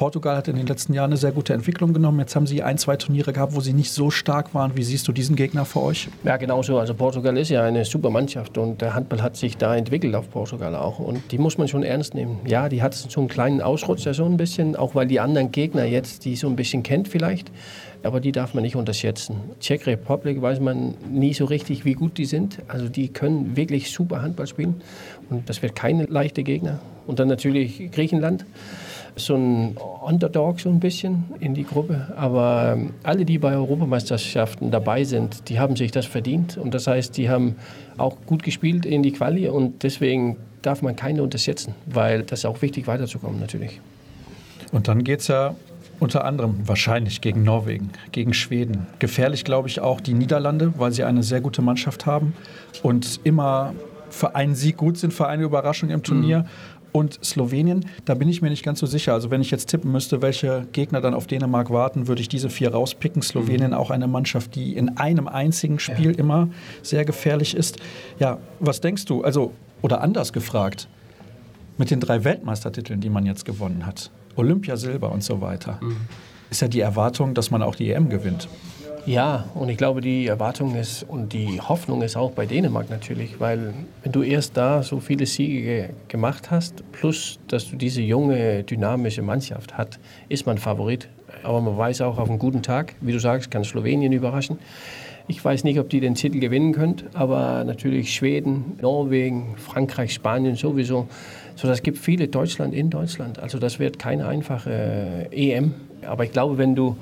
Portugal hat in den letzten Jahren eine sehr gute Entwicklung genommen. Jetzt haben sie ein, zwei Turniere gehabt, wo sie nicht so stark waren. Wie siehst du diesen Gegner für euch? Ja, genau so. Also Portugal ist ja eine super Mannschaft und der Handball hat sich da entwickelt auf Portugal auch. Und die muss man schon ernst nehmen. Ja, die hat so einen kleinen Ausrutscher so ein bisschen, auch weil die anderen Gegner jetzt die so ein bisschen kennt vielleicht. Aber die darf man nicht unterschätzen. Czech Republic weiß man nie so richtig, wie gut die sind. Also die können wirklich super Handball spielen. Und das wird keine leichte Gegner. Und dann natürlich Griechenland so ein Underdog so ein bisschen in die Gruppe. Aber ähm, alle, die bei Europameisterschaften dabei sind, die haben sich das verdient. Und das heißt, die haben auch gut gespielt in die Quali und deswegen darf man keine unterschätzen, weil das ist auch wichtig weiterzukommen natürlich. Und dann geht es ja unter anderem wahrscheinlich gegen Norwegen, gegen Schweden. Gefährlich, glaube ich, auch die Niederlande, weil sie eine sehr gute Mannschaft haben und immer für einen Sieg gut sind, für eine Überraschung im Turnier. Mhm und Slowenien. Da bin ich mir nicht ganz so sicher. Also wenn ich jetzt tippen müsste, welche Gegner dann auf Dänemark warten, würde ich diese vier rauspicken. Slowenien mhm. auch eine Mannschaft, die in einem einzigen Spiel ja. immer sehr gefährlich ist. Ja, was denkst du? Also, oder anders gefragt, mit den drei Weltmeistertiteln, die man jetzt gewonnen hat, Olympiasilber und so weiter, mhm. ist ja die Erwartung, dass man auch die EM gewinnt. Ja, und ich glaube, die Erwartung ist und die Hoffnung ist auch bei Dänemark natürlich, weil wenn du erst da so viele Siege gemacht hast, plus dass du diese junge, dynamische Mannschaft hast, ist man Favorit. Aber man weiß auch, auf einen guten Tag, wie du sagst, kann Slowenien überraschen. Ich weiß nicht, ob die den Titel gewinnen können, aber natürlich Schweden, Norwegen, Frankreich, Spanien sowieso. So, das gibt viele Deutschland in Deutschland. Also das wird keine einfache EM. Aber ich glaube, wenn du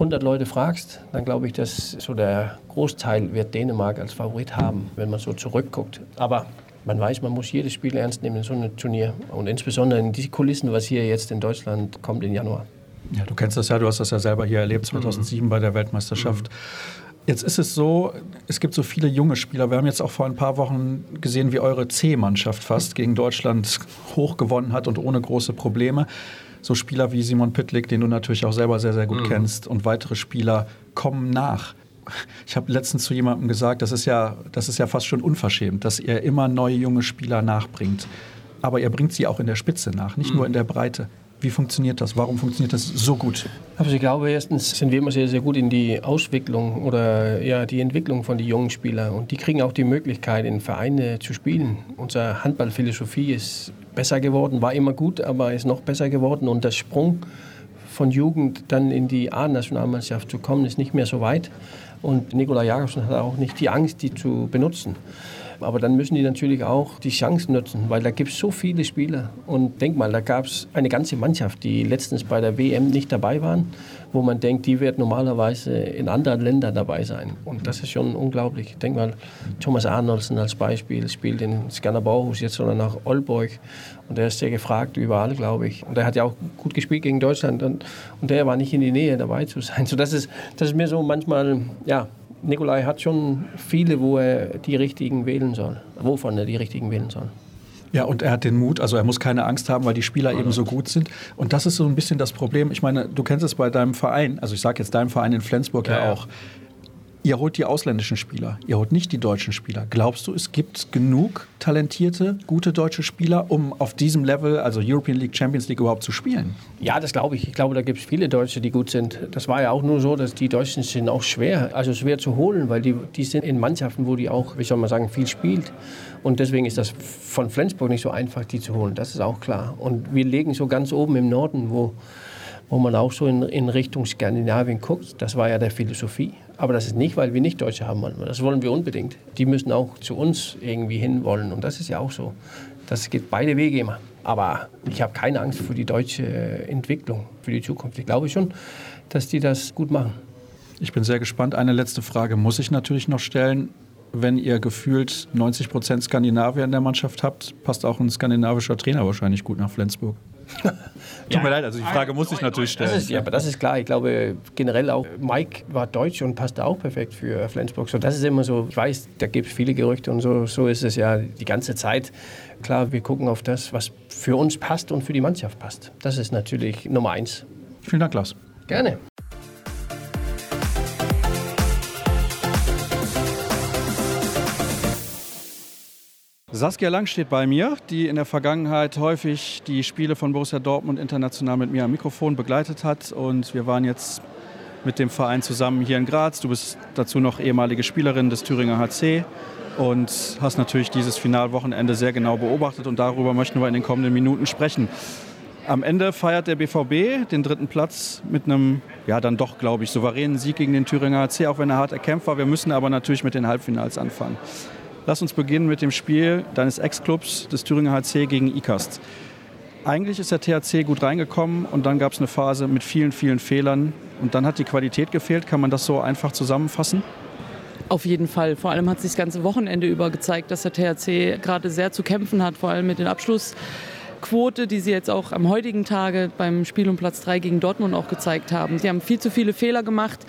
100 Leute fragst, dann glaube ich, dass so der Großteil wird Dänemark als Favorit haben, wenn man so zurückguckt. Aber man weiß, man muss jedes Spiel ernst nehmen in so einem Turnier. Und insbesondere in die Kulissen, was hier jetzt in Deutschland kommt im Januar. Ja, du kennst das ja, du hast das ja selber hier erlebt, 2007 mhm. bei der Weltmeisterschaft. Mhm. Jetzt ist es so, es gibt so viele junge Spieler. Wir haben jetzt auch vor ein paar Wochen gesehen, wie eure C-Mannschaft fast gegen Deutschland hoch gewonnen hat und ohne große Probleme so Spieler wie Simon Pittlik, den du natürlich auch selber sehr, sehr gut mhm. kennst, und weitere Spieler kommen nach. Ich habe letztens zu jemandem gesagt, das ist, ja, das ist ja fast schon unverschämt, dass ihr immer neue junge Spieler nachbringt. Aber ihr bringt sie auch in der Spitze nach, nicht mhm. nur in der Breite. Wie funktioniert das? Warum funktioniert das so gut? Also ich glaube, erstens sind wir immer sehr, sehr gut in die Auswicklung oder ja, die Entwicklung von den jungen Spielern. Und die kriegen auch die Möglichkeit, in Vereine zu spielen. Unsere Handballphilosophie ist besser geworden, war immer gut, aber ist noch besser geworden. Und der Sprung von Jugend dann in die A-Nationalmannschaft zu kommen, ist nicht mehr so weit. Und Nikola Jakobsen hat auch nicht die Angst, die zu benutzen. Aber dann müssen die natürlich auch die Chance nutzen, weil da gibt es so viele Spieler. Und denk mal, da gab es eine ganze Mannschaft, die letztens bei der WM nicht dabei waren, wo man denkt, die wird normalerweise in anderen Ländern dabei sein. Und das ist schon unglaublich. Denk mal, Thomas Arnoldsen als Beispiel spielt in Skanderborghus jetzt oder nach Olborg. Und der ist sehr gefragt überall, glaube ich. Und der hat ja auch gut gespielt gegen Deutschland. Und, und der war nicht in die Nähe dabei zu sein. So, das, ist, das ist mir so manchmal, ja, Nikolai hat schon viele, wo er die richtigen wählen soll. Wovon er die richtigen wählen soll. Ja, und er hat den Mut, also er muss keine Angst haben, weil die Spieler eben so gut sind. Und das ist so ein bisschen das Problem. Ich meine, du kennst es bei deinem Verein, also ich sage jetzt deinem Verein in Flensburg ja, ja auch. Ihr holt die ausländischen Spieler, ihr holt nicht die deutschen Spieler. Glaubst du, es gibt genug talentierte, gute deutsche Spieler, um auf diesem Level, also European League, Champions League überhaupt zu spielen? Ja, das glaube ich. Ich glaube, da gibt es viele Deutsche, die gut sind. Das war ja auch nur so, dass die Deutschen sind auch schwer, also schwer zu holen, weil die, die sind in Mannschaften, wo die auch, wie soll man sagen, viel spielt. Und deswegen ist das von Flensburg nicht so einfach, die zu holen. Das ist auch klar. Und wir legen so ganz oben im Norden, wo wo man auch so in, in, Richtung Skandinavien guckt. Das war ja der Philosophie. Aber das ist nicht, weil wir nicht Deutsche haben wollen. Das wollen wir unbedingt. Die müssen auch zu uns irgendwie hinwollen. Und das ist ja auch so. Das geht beide Wege immer. Aber ich habe keine Angst vor die deutsche Entwicklung, für die Zukunft. Ich glaube schon, dass die das gut machen. Ich bin sehr gespannt. Eine letzte Frage muss ich natürlich noch stellen. Wenn ihr gefühlt 90 Prozent Skandinavier in der Mannschaft habt, passt auch ein skandinavischer Trainer wahrscheinlich gut nach Flensburg. Tut ja. mir leid, also die Frage muss ich natürlich stellen. Ist, ja, aber das ist klar. Ich glaube generell auch, Mike war deutsch und passte auch perfekt für Flensburg. So, das ist immer so, ich weiß, da gibt es viele Gerüchte und so, so ist es ja die ganze Zeit. Klar, wir gucken auf das, was für uns passt und für die Mannschaft passt. Das ist natürlich Nummer eins. Vielen Dank, Klaus. Gerne. Saskia Lang steht bei mir, die in der Vergangenheit häufig die Spiele von Borussia Dortmund international mit mir am Mikrofon begleitet hat. Und wir waren jetzt mit dem Verein zusammen hier in Graz. Du bist dazu noch ehemalige Spielerin des Thüringer HC und hast natürlich dieses Finalwochenende sehr genau beobachtet. Und darüber möchten wir in den kommenden Minuten sprechen. Am Ende feiert der BVB den dritten Platz mit einem, ja dann doch, glaube ich, souveränen Sieg gegen den Thüringer HC, auch wenn er hart erkämpft war. Wir müssen aber natürlich mit den Halbfinals anfangen. Lass uns beginnen mit dem Spiel deines Ex-Clubs des Thüringer HC gegen ICAST. Eigentlich ist der THC gut reingekommen und dann gab es eine Phase mit vielen, vielen Fehlern und dann hat die Qualität gefehlt. Kann man das so einfach zusammenfassen? Auf jeden Fall. Vor allem hat sich das ganze Wochenende über gezeigt, dass der THC gerade sehr zu kämpfen hat, vor allem mit den Abschlussquote, die sie jetzt auch am heutigen Tage beim Spiel um Platz 3 gegen Dortmund auch gezeigt haben. Sie haben viel zu viele Fehler gemacht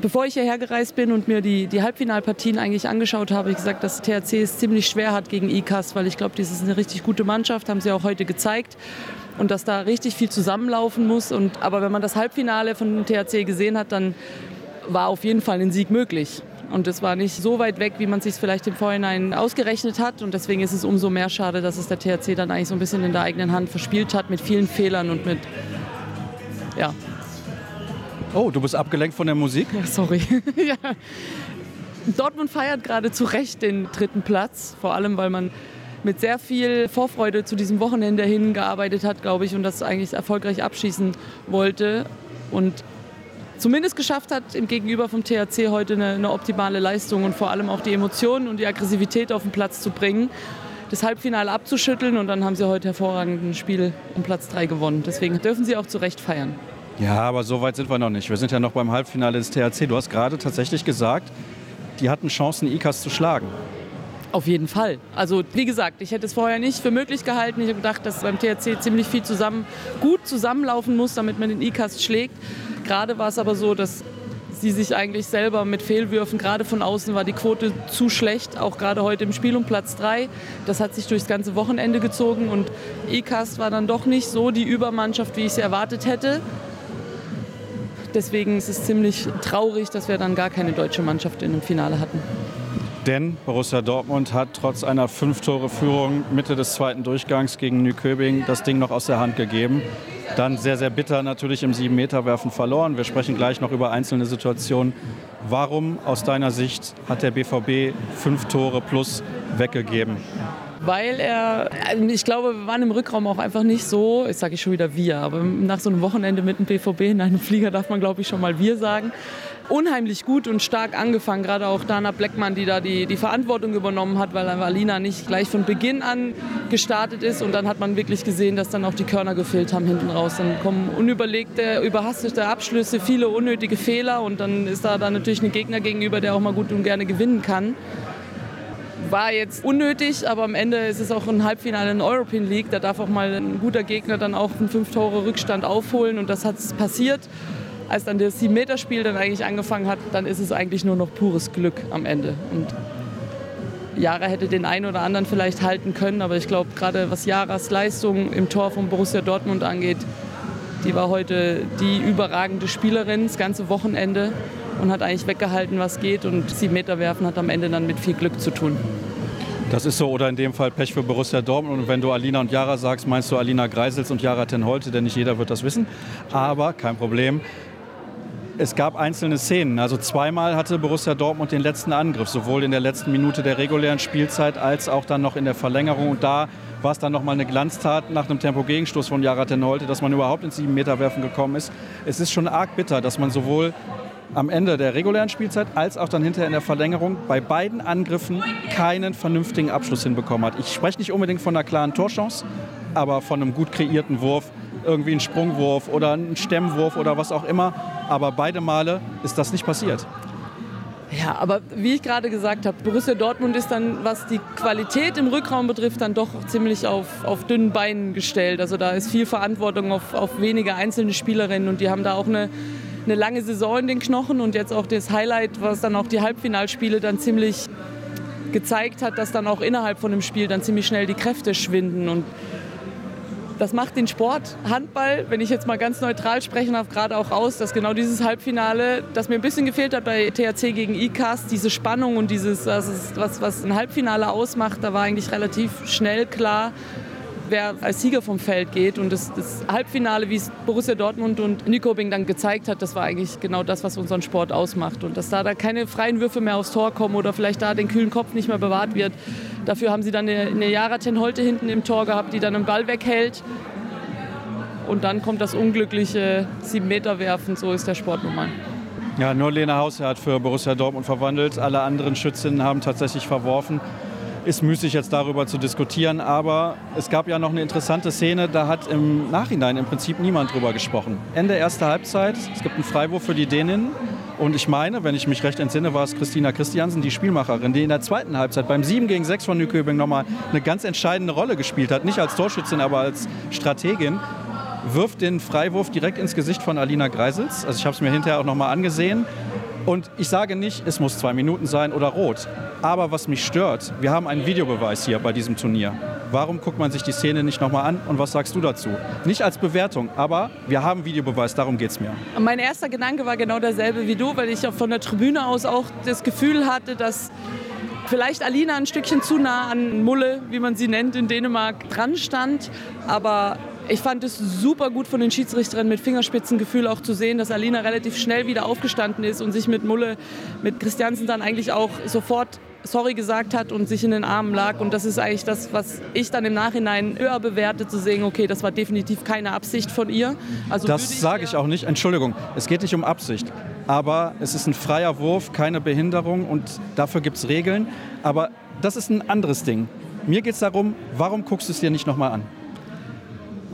bevor ich hierher gereist bin und mir die, die Halbfinalpartien eigentlich angeschaut habe, habe ich gesagt, dass THC es ziemlich schwer hat gegen ICAS, weil ich glaube, das ist eine richtig gute Mannschaft, haben sie auch heute gezeigt. Und dass da richtig viel zusammenlaufen muss. Und, aber wenn man das Halbfinale von THC gesehen hat, dann war auf jeden Fall ein Sieg möglich. Und es war nicht so weit weg, wie man sich vielleicht im Vorhinein ausgerechnet hat. Und deswegen ist es umso mehr schade, dass es der THC dann eigentlich so ein bisschen in der eigenen Hand verspielt hat mit vielen Fehlern und mit ja, Oh, du bist abgelenkt von der Musik? Ja, sorry. ja. Dortmund feiert gerade zu Recht den dritten Platz, vor allem weil man mit sehr viel Vorfreude zu diesem Wochenende hingearbeitet hat, glaube ich, und das eigentlich erfolgreich abschießen wollte und zumindest geschafft hat, im Gegenüber vom THC heute eine, eine optimale Leistung und vor allem auch die Emotionen und die Aggressivität auf den Platz zu bringen, das Halbfinale abzuschütteln und dann haben sie heute hervorragend ein Spiel um Platz 3 gewonnen. Deswegen dürfen sie auch zu Recht feiern. Ja, aber so weit sind wir noch nicht. Wir sind ja noch beim Halbfinale des THC. Du hast gerade tatsächlich gesagt, die hatten Chancen, ICAS zu schlagen. Auf jeden Fall. Also wie gesagt, ich hätte es vorher nicht für möglich gehalten. Ich habe gedacht, dass beim THC ziemlich viel zusammen, gut zusammenlaufen muss, damit man den ICAS schlägt. Gerade war es aber so, dass sie sich eigentlich selber mit Fehlwürfen, gerade von außen war die Quote zu schlecht, auch gerade heute im Spiel um Platz 3. Das hat sich durchs ganze Wochenende gezogen und ICAS war dann doch nicht so die Übermannschaft, wie ich sie erwartet hätte. Deswegen ist es ziemlich traurig, dass wir dann gar keine deutsche Mannschaft in dem Finale hatten. Denn Borussia Dortmund hat trotz einer Fünf-Tore-Führung Mitte des zweiten Durchgangs gegen Nyköping das Ding noch aus der Hand gegeben. Dann sehr, sehr bitter natürlich im Sieben-Meter-Werfen verloren. Wir sprechen gleich noch über einzelne Situationen. Warum aus deiner Sicht hat der BVB fünf Tore plus weggegeben? Weil er, also ich glaube, wir waren im Rückraum auch einfach nicht so, ich sage ich schon wieder wir, aber nach so einem Wochenende mit dem BVB in einem Flieger darf man, glaube ich, schon mal wir sagen. Unheimlich gut und stark angefangen, gerade auch Dana Bleckmann, die da die, die Verantwortung übernommen hat, weil Alina nicht gleich von Beginn an gestartet ist. Und dann hat man wirklich gesehen, dass dann auch die Körner gefehlt haben hinten raus. Dann kommen unüberlegte, überhastete Abschlüsse, viele unnötige Fehler und dann ist da dann natürlich ein Gegner gegenüber, der auch mal gut und gerne gewinnen kann war jetzt unnötig, aber am Ende ist es auch ein Halbfinale in der European League. Da darf auch mal ein guter Gegner dann auch einen fünf Tore Rückstand aufholen und das hat passiert. Als dann das 7-Meter-Spiel dann eigentlich angefangen hat, dann ist es eigentlich nur noch pures Glück am Ende. Und Jara hätte den einen oder anderen vielleicht halten können, aber ich glaube, gerade was Jaras Leistung im Tor von Borussia Dortmund angeht, die war heute die überragende Spielerin das ganze Wochenende und hat eigentlich weggehalten, was geht. Und sieben Meter werfen hat am Ende dann mit viel Glück zu tun. Das ist so, oder in dem Fall Pech für Borussia Dortmund. Und wenn du Alina und Jara sagst, meinst du Alina Greisels und Jara Tenholte, denn nicht jeder wird das wissen. Aber kein Problem. Es gab einzelne Szenen. Also zweimal hatte Borussia Dortmund den letzten Angriff, sowohl in der letzten Minute der regulären Spielzeit als auch dann noch in der Verlängerung. Und da war es dann nochmal eine Glanztat nach einem Tempo-Gegenstoß von Jara Tenholte, dass man überhaupt ins 7-Meter-Werfen gekommen ist. Es ist schon arg bitter, dass man sowohl am Ende der regulären Spielzeit als auch dann hinterher in der Verlängerung bei beiden Angriffen keinen vernünftigen Abschluss hinbekommen hat. Ich spreche nicht unbedingt von einer klaren Torchance, aber von einem gut kreierten Wurf, irgendwie ein Sprungwurf oder ein Stemmwurf oder was auch immer. Aber beide Male ist das nicht passiert. Ja, aber wie ich gerade gesagt habe, Borussia Dortmund ist dann, was die Qualität im Rückraum betrifft, dann doch ziemlich auf, auf dünnen Beinen gestellt. Also da ist viel Verantwortung auf, auf wenige einzelne Spielerinnen und die haben da auch eine eine lange Saison in den Knochen und jetzt auch das Highlight, was dann auch die Halbfinalspiele dann ziemlich gezeigt hat, dass dann auch innerhalb von dem Spiel dann ziemlich schnell die Kräfte schwinden. Und das macht den Sport Handball, wenn ich jetzt mal ganz neutral sprechen darf, gerade auch aus, dass genau dieses Halbfinale, das mir ein bisschen gefehlt hat bei THC gegen ICAS, diese Spannung und dieses, was, was ein Halbfinale ausmacht, da war eigentlich relativ schnell klar, wer als Sieger vom Feld geht. Und das, das Halbfinale, wie es Borussia Dortmund und Nykobing dann gezeigt hat, das war eigentlich genau das, was unseren Sport ausmacht. Und dass da, da keine freien Würfe mehr aufs Tor kommen oder vielleicht da den kühlen Kopf nicht mehr bewahrt wird. Dafür haben sie dann eine, eine Jara Ten Holte hinten im Tor gehabt, die dann einen Ball weghält. Und dann kommt das unglückliche 7-Meter-Werfen. So ist der Sport nun mal. Ja, nur Lena Hause hat für Borussia Dortmund verwandelt. Alle anderen Schützinnen haben tatsächlich verworfen ist müßig jetzt darüber zu diskutieren, aber es gab ja noch eine interessante Szene, da hat im Nachhinein im Prinzip niemand drüber gesprochen. Ende erster Halbzeit, es gibt einen Freiwurf für die Däninnen und ich meine, wenn ich mich recht entsinne, war es Christina Christiansen, die Spielmacherin, die in der zweiten Halbzeit beim 7 gegen 6 von Nyköping nochmal eine ganz entscheidende Rolle gespielt hat, nicht als Torschützin, aber als Strategin wirft den Freiwurf direkt ins Gesicht von Alina Greisels. Also ich habe es mir hinterher auch nochmal angesehen. Und ich sage nicht, es muss zwei Minuten sein oder rot. Aber was mich stört, wir haben einen Videobeweis hier bei diesem Turnier. Warum guckt man sich die Szene nicht nochmal an und was sagst du dazu? Nicht als Bewertung, aber wir haben Videobeweis, darum geht es mir. Mein erster Gedanke war genau derselbe wie du, weil ich von der Tribüne aus auch das Gefühl hatte, dass vielleicht Alina ein Stückchen zu nah an Mulle, wie man sie nennt, in Dänemark dran stand. Aber ich fand es super gut von den Schiedsrichterinnen mit Fingerspitzengefühl auch zu sehen, dass Alina relativ schnell wieder aufgestanden ist und sich mit Mulle, mit Christiansen dann eigentlich auch sofort sorry gesagt hat und sich in den Armen lag. Und das ist eigentlich das, was ich dann im Nachhinein höher bewerte, zu sehen, okay, das war definitiv keine Absicht von ihr. Also das sage ich auch nicht. Entschuldigung, es geht nicht um Absicht. Aber es ist ein freier Wurf, keine Behinderung und dafür gibt es Regeln. Aber das ist ein anderes Ding. Mir geht es darum, warum guckst du es dir nicht nochmal an?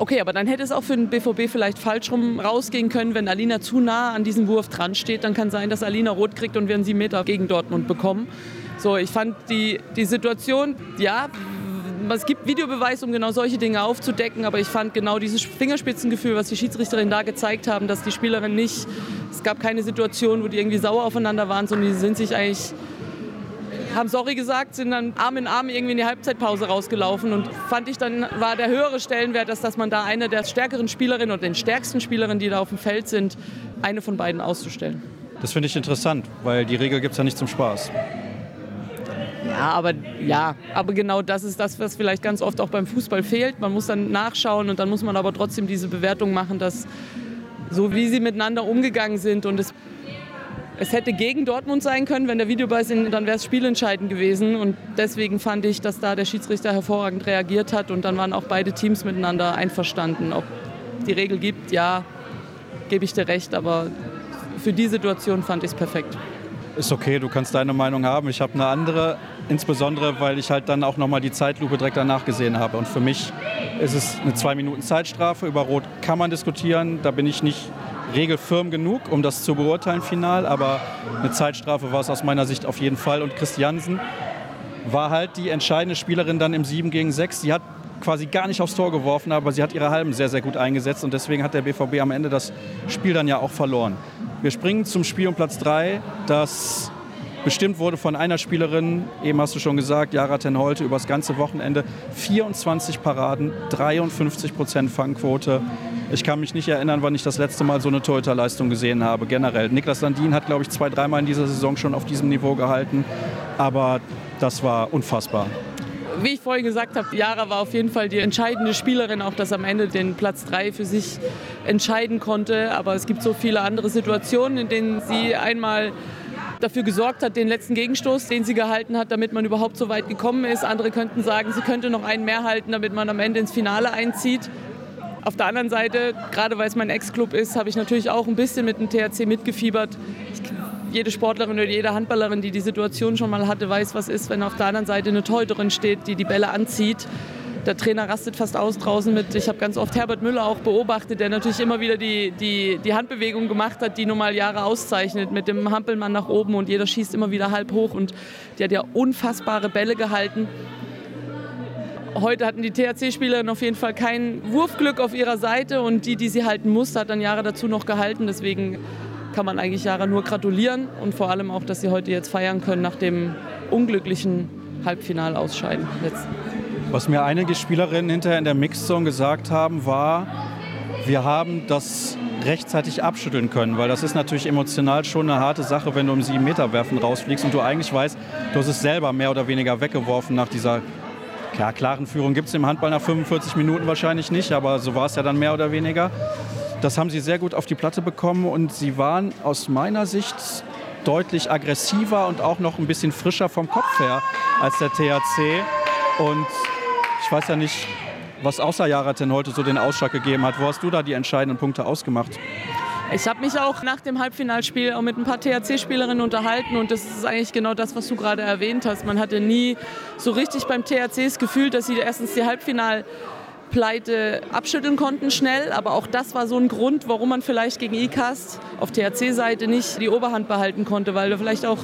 Okay, aber dann hätte es auch für den BVB vielleicht falsch rum rausgehen können, wenn Alina zu nah an diesem Wurf dran steht. Dann kann sein, dass Alina rot kriegt und wir einen 7 Meter gegen Dortmund bekommen. So, ich fand die, die Situation, ja, es gibt Videobeweis, um genau solche Dinge aufzudecken, aber ich fand genau dieses Fingerspitzengefühl, was die Schiedsrichterinnen da gezeigt haben, dass die Spielerinnen nicht, es gab keine Situation, wo die irgendwie sauer aufeinander waren, sondern die sind sich eigentlich haben sorry gesagt, sind dann Arm in Arm irgendwie in die Halbzeitpause rausgelaufen und fand ich dann war der höhere Stellenwert, dass, dass man da eine der stärkeren Spielerinnen und den stärksten Spielerinnen, die da auf dem Feld sind, eine von beiden auszustellen. Das finde ich interessant, weil die Regel gibt es ja nicht zum Spaß. Ja, aber ja, aber genau das ist das, was vielleicht ganz oft auch beim Fußball fehlt. Man muss dann nachschauen und dann muss man aber trotzdem diese Bewertung machen, dass so wie sie miteinander umgegangen sind und es es hätte gegen Dortmund sein können, wenn der Videobeweis, dann wäre es spielentscheidend gewesen. Und deswegen fand ich, dass da der Schiedsrichter hervorragend reagiert hat und dann waren auch beide Teams miteinander einverstanden. Ob die Regel gibt, ja, gebe ich dir recht, aber für die Situation fand ich es perfekt. Ist okay, du kannst deine Meinung haben. Ich habe eine andere, insbesondere weil ich halt dann auch nochmal die Zeitlupe direkt danach gesehen habe. Und für mich ist es eine zwei Minuten Zeitstrafe. Über Rot kann man diskutieren. Da bin ich nicht regelfirm genug, um das zu beurteilen final, aber eine Zeitstrafe war es aus meiner Sicht auf jeden Fall. Und Christiansen war halt die entscheidende Spielerin dann im 7 gegen 6. Sie hat quasi gar nicht aufs Tor geworfen, aber sie hat ihre Halben sehr, sehr gut eingesetzt und deswegen hat der BVB am Ende das Spiel dann ja auch verloren. Wir springen zum Spiel um Platz 3, das bestimmt wurde von einer Spielerin, eben hast du schon gesagt, Jara Tenholte, über das ganze Wochenende. 24 Paraden, 53 Prozent Fangquote. Ich kann mich nicht erinnern, wann ich das letzte Mal so eine Torhüterleistung gesehen habe, generell. Niklas Landin hat, glaube ich, zwei, dreimal in dieser Saison schon auf diesem Niveau gehalten. Aber das war unfassbar. Wie ich vorhin gesagt habe, Jara war auf jeden Fall die entscheidende Spielerin, auch dass am Ende den Platz 3 für sich entscheiden konnte. Aber es gibt so viele andere Situationen, in denen sie einmal dafür gesorgt hat, den letzten Gegenstoß, den sie gehalten hat, damit man überhaupt so weit gekommen ist. Andere könnten sagen, sie könnte noch einen mehr halten, damit man am Ende ins Finale einzieht. Auf der anderen Seite, gerade weil es mein Ex-Club ist, habe ich natürlich auch ein bisschen mit dem THC mitgefiebert. Ich, jede Sportlerin oder jede Handballerin, die die Situation schon mal hatte, weiß, was ist, wenn auf der anderen Seite eine Torhüterin steht, die die Bälle anzieht. Der Trainer rastet fast aus draußen mit. Ich habe ganz oft Herbert Müller auch beobachtet, der natürlich immer wieder die, die, die Handbewegung gemacht hat, die nun mal Jahre auszeichnet, mit dem Hampelmann nach oben und jeder schießt immer wieder halb hoch und die hat ja unfassbare Bälle gehalten. Heute hatten die THC-Spielerinnen auf jeden Fall kein Wurfglück auf ihrer Seite und die, die sie halten musste, hat dann Jahre dazu noch gehalten. Deswegen kann man eigentlich Jahre nur gratulieren und vor allem auch, dass sie heute jetzt feiern können nach dem unglücklichen Halbfinalausscheiden. Jetzt. Was mir einige Spielerinnen hinterher in der Mixzone gesagt haben, war, wir haben das rechtzeitig abschütteln können, weil das ist natürlich emotional schon eine harte Sache, wenn du im 7 Meter werfen rausfliegst und du eigentlich weißt, du hast es selber mehr oder weniger weggeworfen nach dieser ja, klaren Führung gibt es im Handball nach 45 Minuten wahrscheinlich nicht, aber so war es ja dann mehr oder weniger. Das haben sie sehr gut auf die Platte bekommen und sie waren aus meiner Sicht deutlich aggressiver und auch noch ein bisschen frischer vom Kopf her als der THC. Und ich weiß ja nicht, was außer Jaraten heute so den Ausschlag gegeben hat. Wo hast du da die entscheidenden Punkte ausgemacht? Ich habe mich auch nach dem Halbfinalspiel auch mit ein paar THC-Spielerinnen unterhalten und das ist eigentlich genau das, was du gerade erwähnt hast. Man hatte nie so richtig beim THC das Gefühl, dass sie erstens die Halbfinal Pleite abschütteln konnten schnell. Aber auch das war so ein Grund, warum man vielleicht gegen ICAST auf THC-Seite nicht die Oberhand behalten konnte, weil da vielleicht auch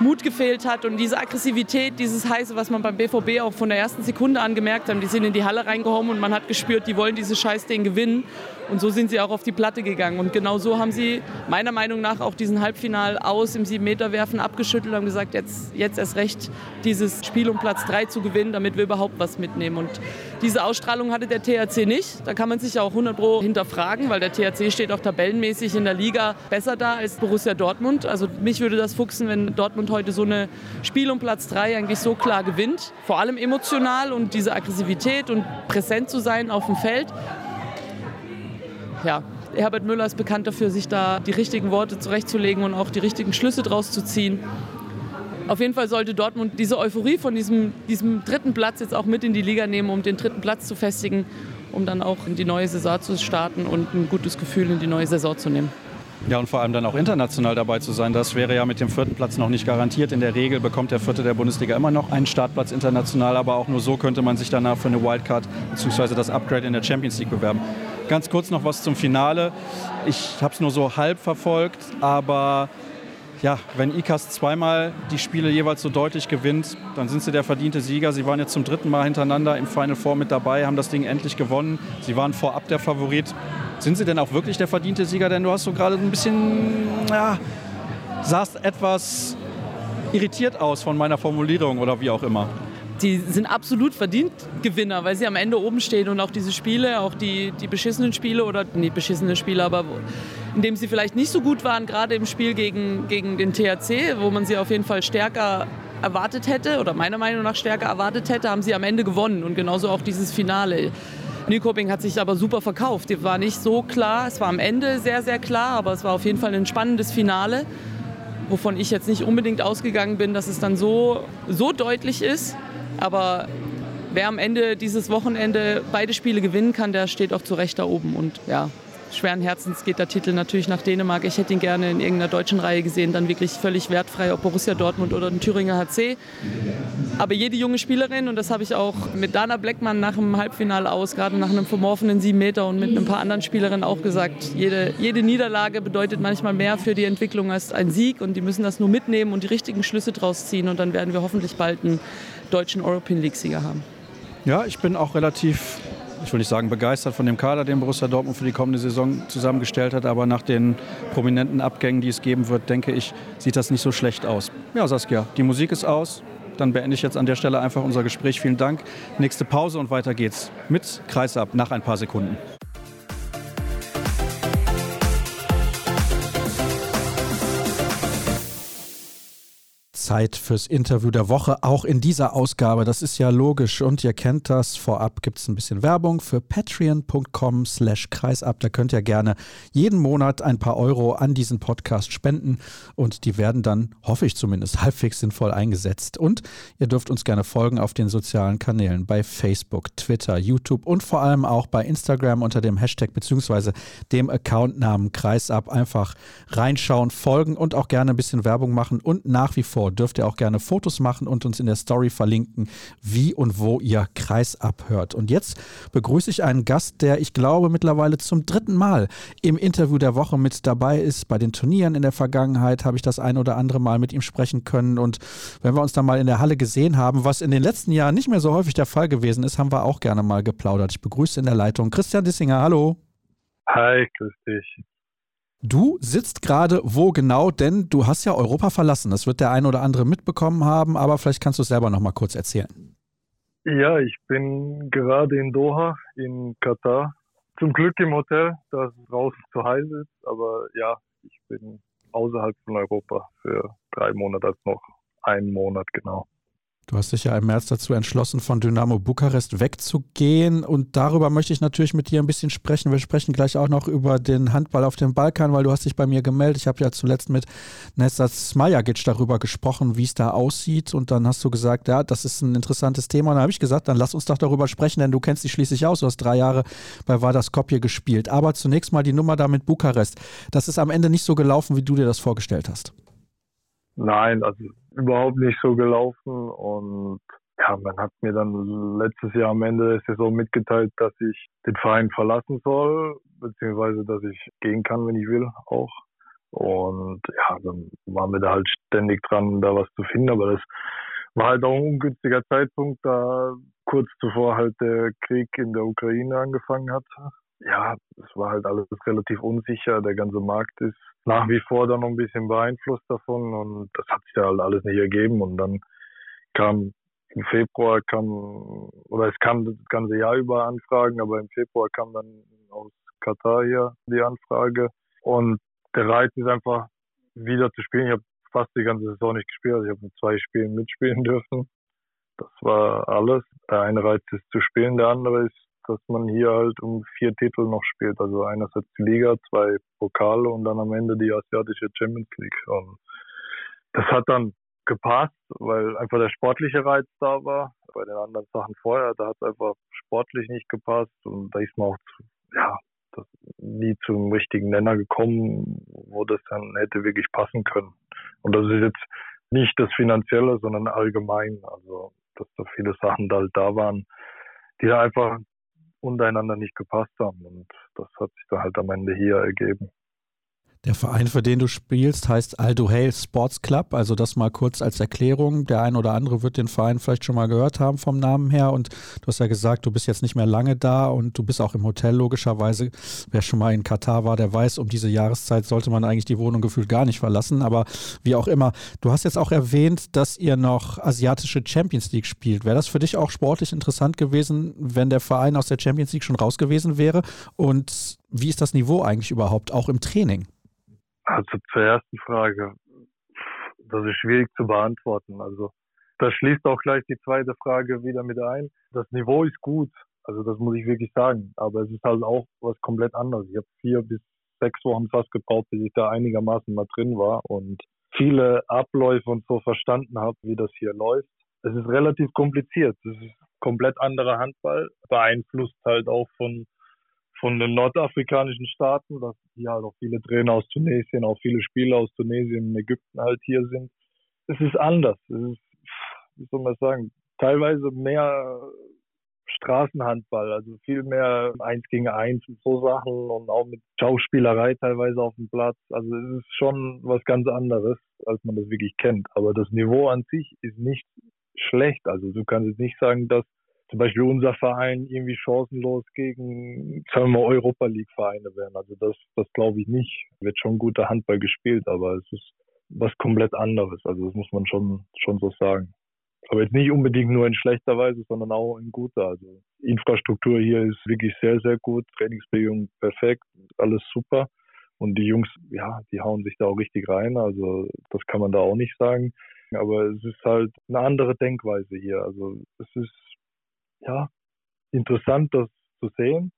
Mut gefehlt hat und diese Aggressivität, dieses Heiße, was man beim BVB auch von der ersten Sekunde an gemerkt hat. Die sind in die Halle reingehauen und man hat gespürt, die wollen dieses Scheißding gewinnen. Und so sind sie auch auf die Platte gegangen. Und genau so haben sie meiner Meinung nach auch diesen Halbfinal aus im 7-Meter-Werfen abgeschüttelt und gesagt, jetzt, jetzt erst recht dieses Spiel um Platz 3 zu gewinnen, damit wir überhaupt was mitnehmen. Und diese Ausstrahlung hatte der THC nicht. Da kann man sich auch 100 Pro hinterfragen, weil der THC steht auch tabellenmäßig in der Liga besser da als Borussia Dortmund. Also mich würde das fuchsen, wenn Dortmund heute so ein Spiel um Platz 3 eigentlich so klar gewinnt. Vor allem emotional und diese Aggressivität und präsent zu sein auf dem Feld ja, Herbert Müller ist bekannt dafür, sich da die richtigen Worte zurechtzulegen und auch die richtigen Schlüsse draus zu ziehen. Auf jeden Fall sollte Dortmund diese Euphorie von diesem, diesem dritten Platz jetzt auch mit in die Liga nehmen, um den dritten Platz zu festigen, um dann auch in die neue Saison zu starten und ein gutes Gefühl in die neue Saison zu nehmen. Ja, und vor allem dann auch international dabei zu sein. Das wäre ja mit dem vierten Platz noch nicht garantiert. In der Regel bekommt der vierte der Bundesliga immer noch einen Startplatz international, aber auch nur so könnte man sich danach für eine Wildcard bzw. das Upgrade in der Champions League bewerben. Ganz kurz noch was zum Finale. Ich habe es nur so halb verfolgt, aber ja, wenn ICAS zweimal die Spiele jeweils so deutlich gewinnt, dann sind sie der verdiente Sieger. Sie waren jetzt zum dritten Mal hintereinander im Final Four mit dabei, haben das Ding endlich gewonnen. Sie waren vorab der Favorit. Sind sie denn auch wirklich der verdiente Sieger? Denn du hast so gerade ein bisschen, ja, sahst etwas irritiert aus von meiner Formulierung oder wie auch immer die sind absolut verdient Gewinner, weil sie am Ende oben stehen und auch diese Spiele, auch die, die beschissenen Spiele oder nicht beschissene Spiele, aber in dem sie vielleicht nicht so gut waren, gerade im Spiel gegen, gegen den THC, wo man sie auf jeden Fall stärker erwartet hätte oder meiner Meinung nach stärker erwartet hätte, haben sie am Ende gewonnen und genauso auch dieses Finale. Nykoping hat sich aber super verkauft. Die war nicht so klar. Es war am Ende sehr, sehr klar, aber es war auf jeden Fall ein spannendes Finale, wovon ich jetzt nicht unbedingt ausgegangen bin, dass es dann so, so deutlich ist. Aber wer am Ende dieses Wochenende beide Spiele gewinnen kann, der steht auch zu Recht da oben. Und ja, schweren Herzens geht der Titel natürlich nach Dänemark. Ich hätte ihn gerne in irgendeiner deutschen Reihe gesehen, dann wirklich völlig wertfrei, ob Borussia Dortmund oder ein Thüringer HC. Aber jede junge Spielerin, und das habe ich auch mit Dana Bleckmann nach dem Halbfinale aus, gerade nach einem vermorfenen 7 Meter und mit ein paar anderen Spielerinnen auch gesagt, jede, jede Niederlage bedeutet manchmal mehr für die Entwicklung als ein Sieg und die müssen das nur mitnehmen und die richtigen Schlüsse draus ziehen und dann werden wir hoffentlich bald einen deutschen European League-Sieger haben. Ja, ich bin auch relativ ich will nicht sagen begeistert von dem Kader, den Borussia Dortmund für die kommende Saison zusammengestellt hat, aber nach den prominenten Abgängen, die es geben wird, denke ich, sieht das nicht so schlecht aus. Ja, Saskia, die Musik ist aus. Dann beende ich jetzt an der Stelle einfach unser Gespräch. Vielen Dank. Nächste Pause und weiter geht's mit Kreisab nach ein paar Sekunden. Zeit fürs Interview der Woche, auch in dieser Ausgabe. Das ist ja logisch und ihr kennt das. Vorab gibt es ein bisschen Werbung für patreon.com slash kreisab. Da könnt ihr gerne jeden Monat ein paar Euro an diesen Podcast spenden und die werden dann, hoffe ich zumindest, halbwegs sinnvoll eingesetzt. Und ihr dürft uns gerne folgen auf den sozialen Kanälen bei Facebook, Twitter, YouTube und vor allem auch bei Instagram unter dem Hashtag bzw. dem Accountnamen kreisab. Einfach reinschauen, folgen und auch gerne ein bisschen Werbung machen und nach wie vor dürft ihr auch gerne Fotos machen und uns in der Story verlinken, wie und wo ihr Kreis abhört. Und jetzt begrüße ich einen Gast, der ich glaube mittlerweile zum dritten Mal im Interview der Woche mit dabei ist. Bei den Turnieren in der Vergangenheit habe ich das ein oder andere Mal mit ihm sprechen können. Und wenn wir uns dann mal in der Halle gesehen haben, was in den letzten Jahren nicht mehr so häufig der Fall gewesen ist, haben wir auch gerne mal geplaudert. Ich begrüße in der Leitung Christian Dissinger. Hallo. Hi, grüß dich. Du sitzt gerade wo genau, denn du hast ja Europa verlassen. Das wird der ein oder andere mitbekommen haben, aber vielleicht kannst du es selber noch mal kurz erzählen. Ja, ich bin gerade in Doha, in Katar. Zum Glück im Hotel, da es draußen zu heiß ist. Aber ja, ich bin außerhalb von Europa für drei Monate, also noch einen Monat genau. Du hast dich ja im März dazu entschlossen, von Dynamo Bukarest wegzugehen. Und darüber möchte ich natürlich mit dir ein bisschen sprechen. Wir sprechen gleich auch noch über den Handball auf dem Balkan, weil du hast dich bei mir gemeldet. Ich habe ja zuletzt mit Nesat Smajagic darüber gesprochen, wie es da aussieht. Und dann hast du gesagt, ja, das ist ein interessantes Thema. Und dann habe ich gesagt, dann lass uns doch darüber sprechen, denn du kennst dich schließlich aus. Du hast drei Jahre bei Vardar Skopje gespielt. Aber zunächst mal die Nummer da mit Bukarest. Das ist am Ende nicht so gelaufen, wie du dir das vorgestellt hast. Nein, also überhaupt nicht so gelaufen und ja, man hat mir dann letztes Jahr am Ende der Saison mitgeteilt, dass ich den Verein verlassen soll, beziehungsweise dass ich gehen kann, wenn ich will, auch. Und ja, dann waren wir da halt ständig dran, da was zu finden, aber das war halt auch ein ungünstiger Zeitpunkt, da kurz zuvor halt der Krieg in der Ukraine angefangen hat ja, es war halt alles relativ unsicher. Der ganze Markt ist nach wie vor dann noch ein bisschen beeinflusst davon und das hat sich da halt alles nicht ergeben. Und dann kam im Februar kam, oder es kam das ganze Jahr über Anfragen, aber im Februar kam dann aus Katar hier die Anfrage. Und der Reiz ist einfach wieder zu spielen. Ich habe fast die ganze Saison nicht gespielt. Also ich habe mit zwei Spielen mitspielen dürfen. Das war alles. Der eine Reiz ist zu spielen, der andere ist dass man hier halt um vier Titel noch spielt. Also einerseits die Liga, zwei Pokale und dann am Ende die asiatische Champions League. Und das hat dann gepasst, weil einfach der sportliche Reiz da war. Bei den anderen Sachen vorher, da hat es einfach sportlich nicht gepasst und da ist man auch zu, ja, das nie zum richtigen Nenner gekommen, wo das dann hätte wirklich passen können. Und das ist jetzt nicht das Finanzielle, sondern allgemein. Also, dass da viele Sachen da halt da waren, die da einfach untereinander nicht gepasst haben. Und das hat sich dann halt am Ende hier ergeben. Der Verein, für den du spielst, heißt Aldo Hale Sports Club. Also das mal kurz als Erklärung. Der ein oder andere wird den Verein vielleicht schon mal gehört haben vom Namen her. Und du hast ja gesagt, du bist jetzt nicht mehr lange da und du bist auch im Hotel logischerweise. Wer schon mal in Katar war, der weiß, um diese Jahreszeit sollte man eigentlich die Wohnung gefühlt gar nicht verlassen. Aber wie auch immer, du hast jetzt auch erwähnt, dass ihr noch asiatische Champions League spielt. Wäre das für dich auch sportlich interessant gewesen, wenn der Verein aus der Champions League schon raus gewesen wäre? Und wie ist das Niveau eigentlich überhaupt, auch im Training? Also zur ersten Frage, das ist schwierig zu beantworten. Also das schließt auch gleich die zweite Frage wieder mit ein. Das Niveau ist gut, also das muss ich wirklich sagen. Aber es ist halt auch was komplett anderes. Ich habe vier bis sechs Wochen fast gebraucht, bis ich da einigermaßen mal drin war und viele Abläufe und so verstanden habe, wie das hier läuft. Es ist relativ kompliziert. Es ist komplett anderer Handball, beeinflusst halt auch von von den nordafrikanischen Staaten, dass hier halt auch viele Trainer aus Tunesien, auch viele Spieler aus Tunesien und Ägypten halt hier sind. Es ist anders. Es ist, wie soll man sagen, teilweise mehr Straßenhandball, also viel mehr eins gegen eins und so Sachen und auch mit Schauspielerei teilweise auf dem Platz. Also es ist schon was ganz anderes, als man das wirklich kennt. Aber das Niveau an sich ist nicht schlecht. Also du kannst jetzt nicht sagen, dass zum Beispiel unser Verein irgendwie chancenlos gegen, sagen wir mal, Europa League Vereine werden. Also das, das glaube ich nicht. Wird schon guter Handball gespielt, aber es ist was komplett anderes. Also das muss man schon, schon so sagen. Aber jetzt nicht unbedingt nur in schlechter Weise, sondern auch in guter. Also Infrastruktur hier ist wirklich sehr, sehr gut. Trainingsbedingungen perfekt. Alles super. Und die Jungs, ja, die hauen sich da auch richtig rein. Also das kann man da auch nicht sagen. Aber es ist halt eine andere Denkweise hier. Also es ist ja, interessant, das zu sehen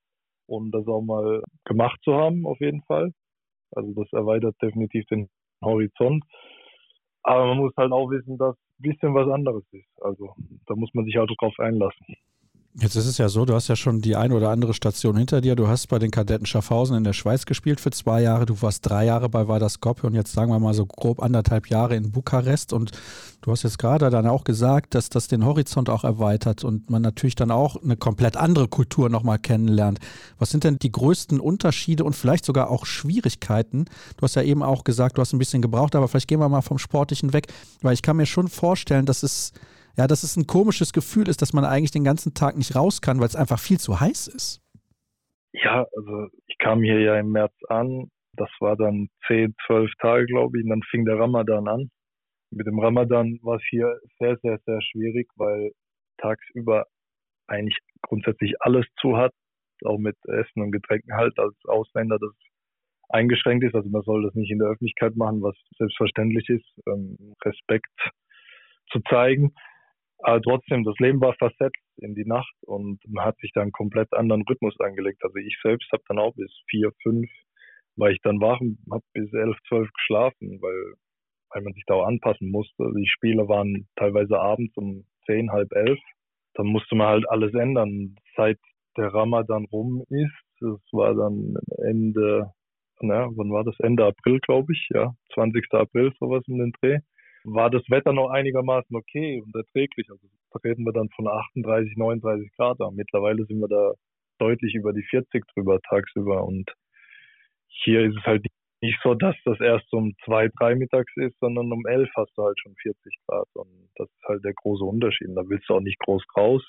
und das auch mal gemacht zu haben, auf jeden Fall. Also das erweitert definitiv den Horizont. Aber man muss halt auch wissen, dass ein bisschen was anderes ist. Also da muss man sich auch drauf einlassen. Jetzt ist es ja so, du hast ja schon die ein oder andere Station hinter dir. Du hast bei den Kadetten Schaffhausen in der Schweiz gespielt für zwei Jahre. Du warst drei Jahre bei Vardar Skopje und jetzt sagen wir mal so grob anderthalb Jahre in Bukarest. Und du hast jetzt gerade dann auch gesagt, dass das den Horizont auch erweitert und man natürlich dann auch eine komplett andere Kultur nochmal kennenlernt. Was sind denn die größten Unterschiede und vielleicht sogar auch Schwierigkeiten? Du hast ja eben auch gesagt, du hast ein bisschen gebraucht, aber vielleicht gehen wir mal vom Sportlichen weg, weil ich kann mir schon vorstellen, dass es ja, dass es ein komisches Gefühl ist, dass man eigentlich den ganzen Tag nicht raus kann, weil es einfach viel zu heiß ist. Ja, also ich kam hier ja im März an. Das war dann zehn, zwölf Tage, glaube ich. Und dann fing der Ramadan an. Mit dem Ramadan war es hier sehr, sehr, sehr schwierig, weil tagsüber eigentlich grundsätzlich alles zu hat, auch mit Essen und Getränken halt als Ausländer, das eingeschränkt ist. Also man soll das nicht in der Öffentlichkeit machen, was selbstverständlich ist, ähm, Respekt zu zeigen. Aber trotzdem, das Leben war versetzt in die Nacht und man hat sich da einen komplett anderen Rhythmus angelegt. Also ich selbst habe dann auch bis vier, fünf war ich dann wach und habe bis elf, zwölf geschlafen, weil, weil man sich da auch anpassen musste. Die Spiele waren teilweise abends um zehn, halb elf. Dann musste man halt alles ändern. Seit der Ramadan rum ist, das war dann Ende, na, wann war das? Ende April, glaube ich, ja, 20. April, sowas in den Dreh war das Wetter noch einigermaßen okay und erträglich. Also da reden wir dann von 38, 39 Grad. Aber mittlerweile sind wir da deutlich über die 40 drüber tagsüber. Und hier ist es halt nicht so, dass das erst um zwei, drei mittags ist, sondern um elf hast du halt schon 40 Grad. Und das ist halt der große Unterschied. Da willst du auch nicht groß raus.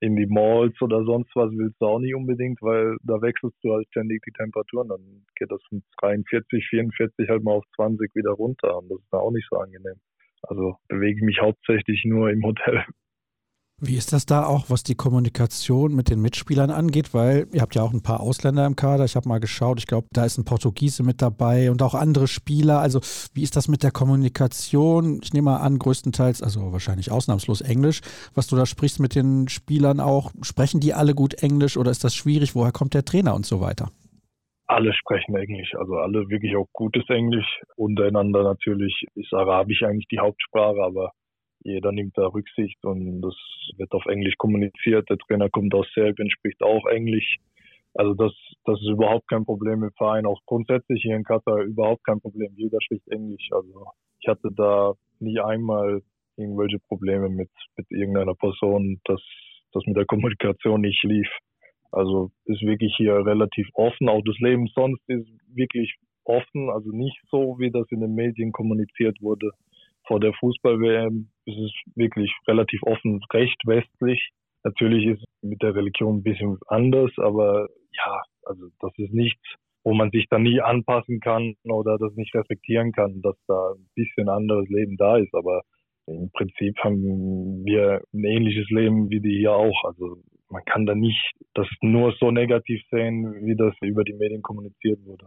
In die Malls oder sonst was willst du auch nicht unbedingt, weil da wechselst du halt ständig die Temperaturen. Dann geht das von 43, 44 halt mal auf 20 wieder runter. Und das ist dann auch nicht so angenehm. Also bewege ich mich hauptsächlich nur im Hotel. Wie ist das da auch, was die Kommunikation mit den Mitspielern angeht? Weil ihr habt ja auch ein paar Ausländer im Kader. Ich habe mal geschaut, ich glaube, da ist ein Portugiese mit dabei und auch andere Spieler. Also wie ist das mit der Kommunikation? Ich nehme mal an, größtenteils, also wahrscheinlich ausnahmslos Englisch, was du da sprichst mit den Spielern auch. Sprechen die alle gut Englisch oder ist das schwierig? Woher kommt der Trainer und so weiter? Alle sprechen Englisch, also alle wirklich auch gutes Englisch. Untereinander natürlich ist Arabisch eigentlich die Hauptsprache, aber jeder nimmt da Rücksicht und das wird auf Englisch kommuniziert. Der Trainer kommt aus Serbien, spricht auch Englisch. Also das, das ist überhaupt kein Problem im Verein. Auch grundsätzlich hier in Katar überhaupt kein Problem. Jeder spricht Englisch. Also ich hatte da nie einmal irgendwelche Probleme mit, mit irgendeiner Person, dass das mit der Kommunikation nicht lief. Also ist wirklich hier relativ offen. Auch das Leben sonst ist wirklich offen. Also nicht so, wie das in den Medien kommuniziert wurde vor der Fußball-WM ist es wirklich relativ offen, recht westlich. Natürlich ist mit der Religion ein bisschen anders, aber ja, also das ist nichts, wo man sich dann nie anpassen kann oder das nicht respektieren kann, dass da ein bisschen anderes Leben da ist. Aber im Prinzip haben wir ein ähnliches Leben wie die hier auch. Also man kann da nicht das nur so negativ sehen, wie das über die Medien kommuniziert wurde.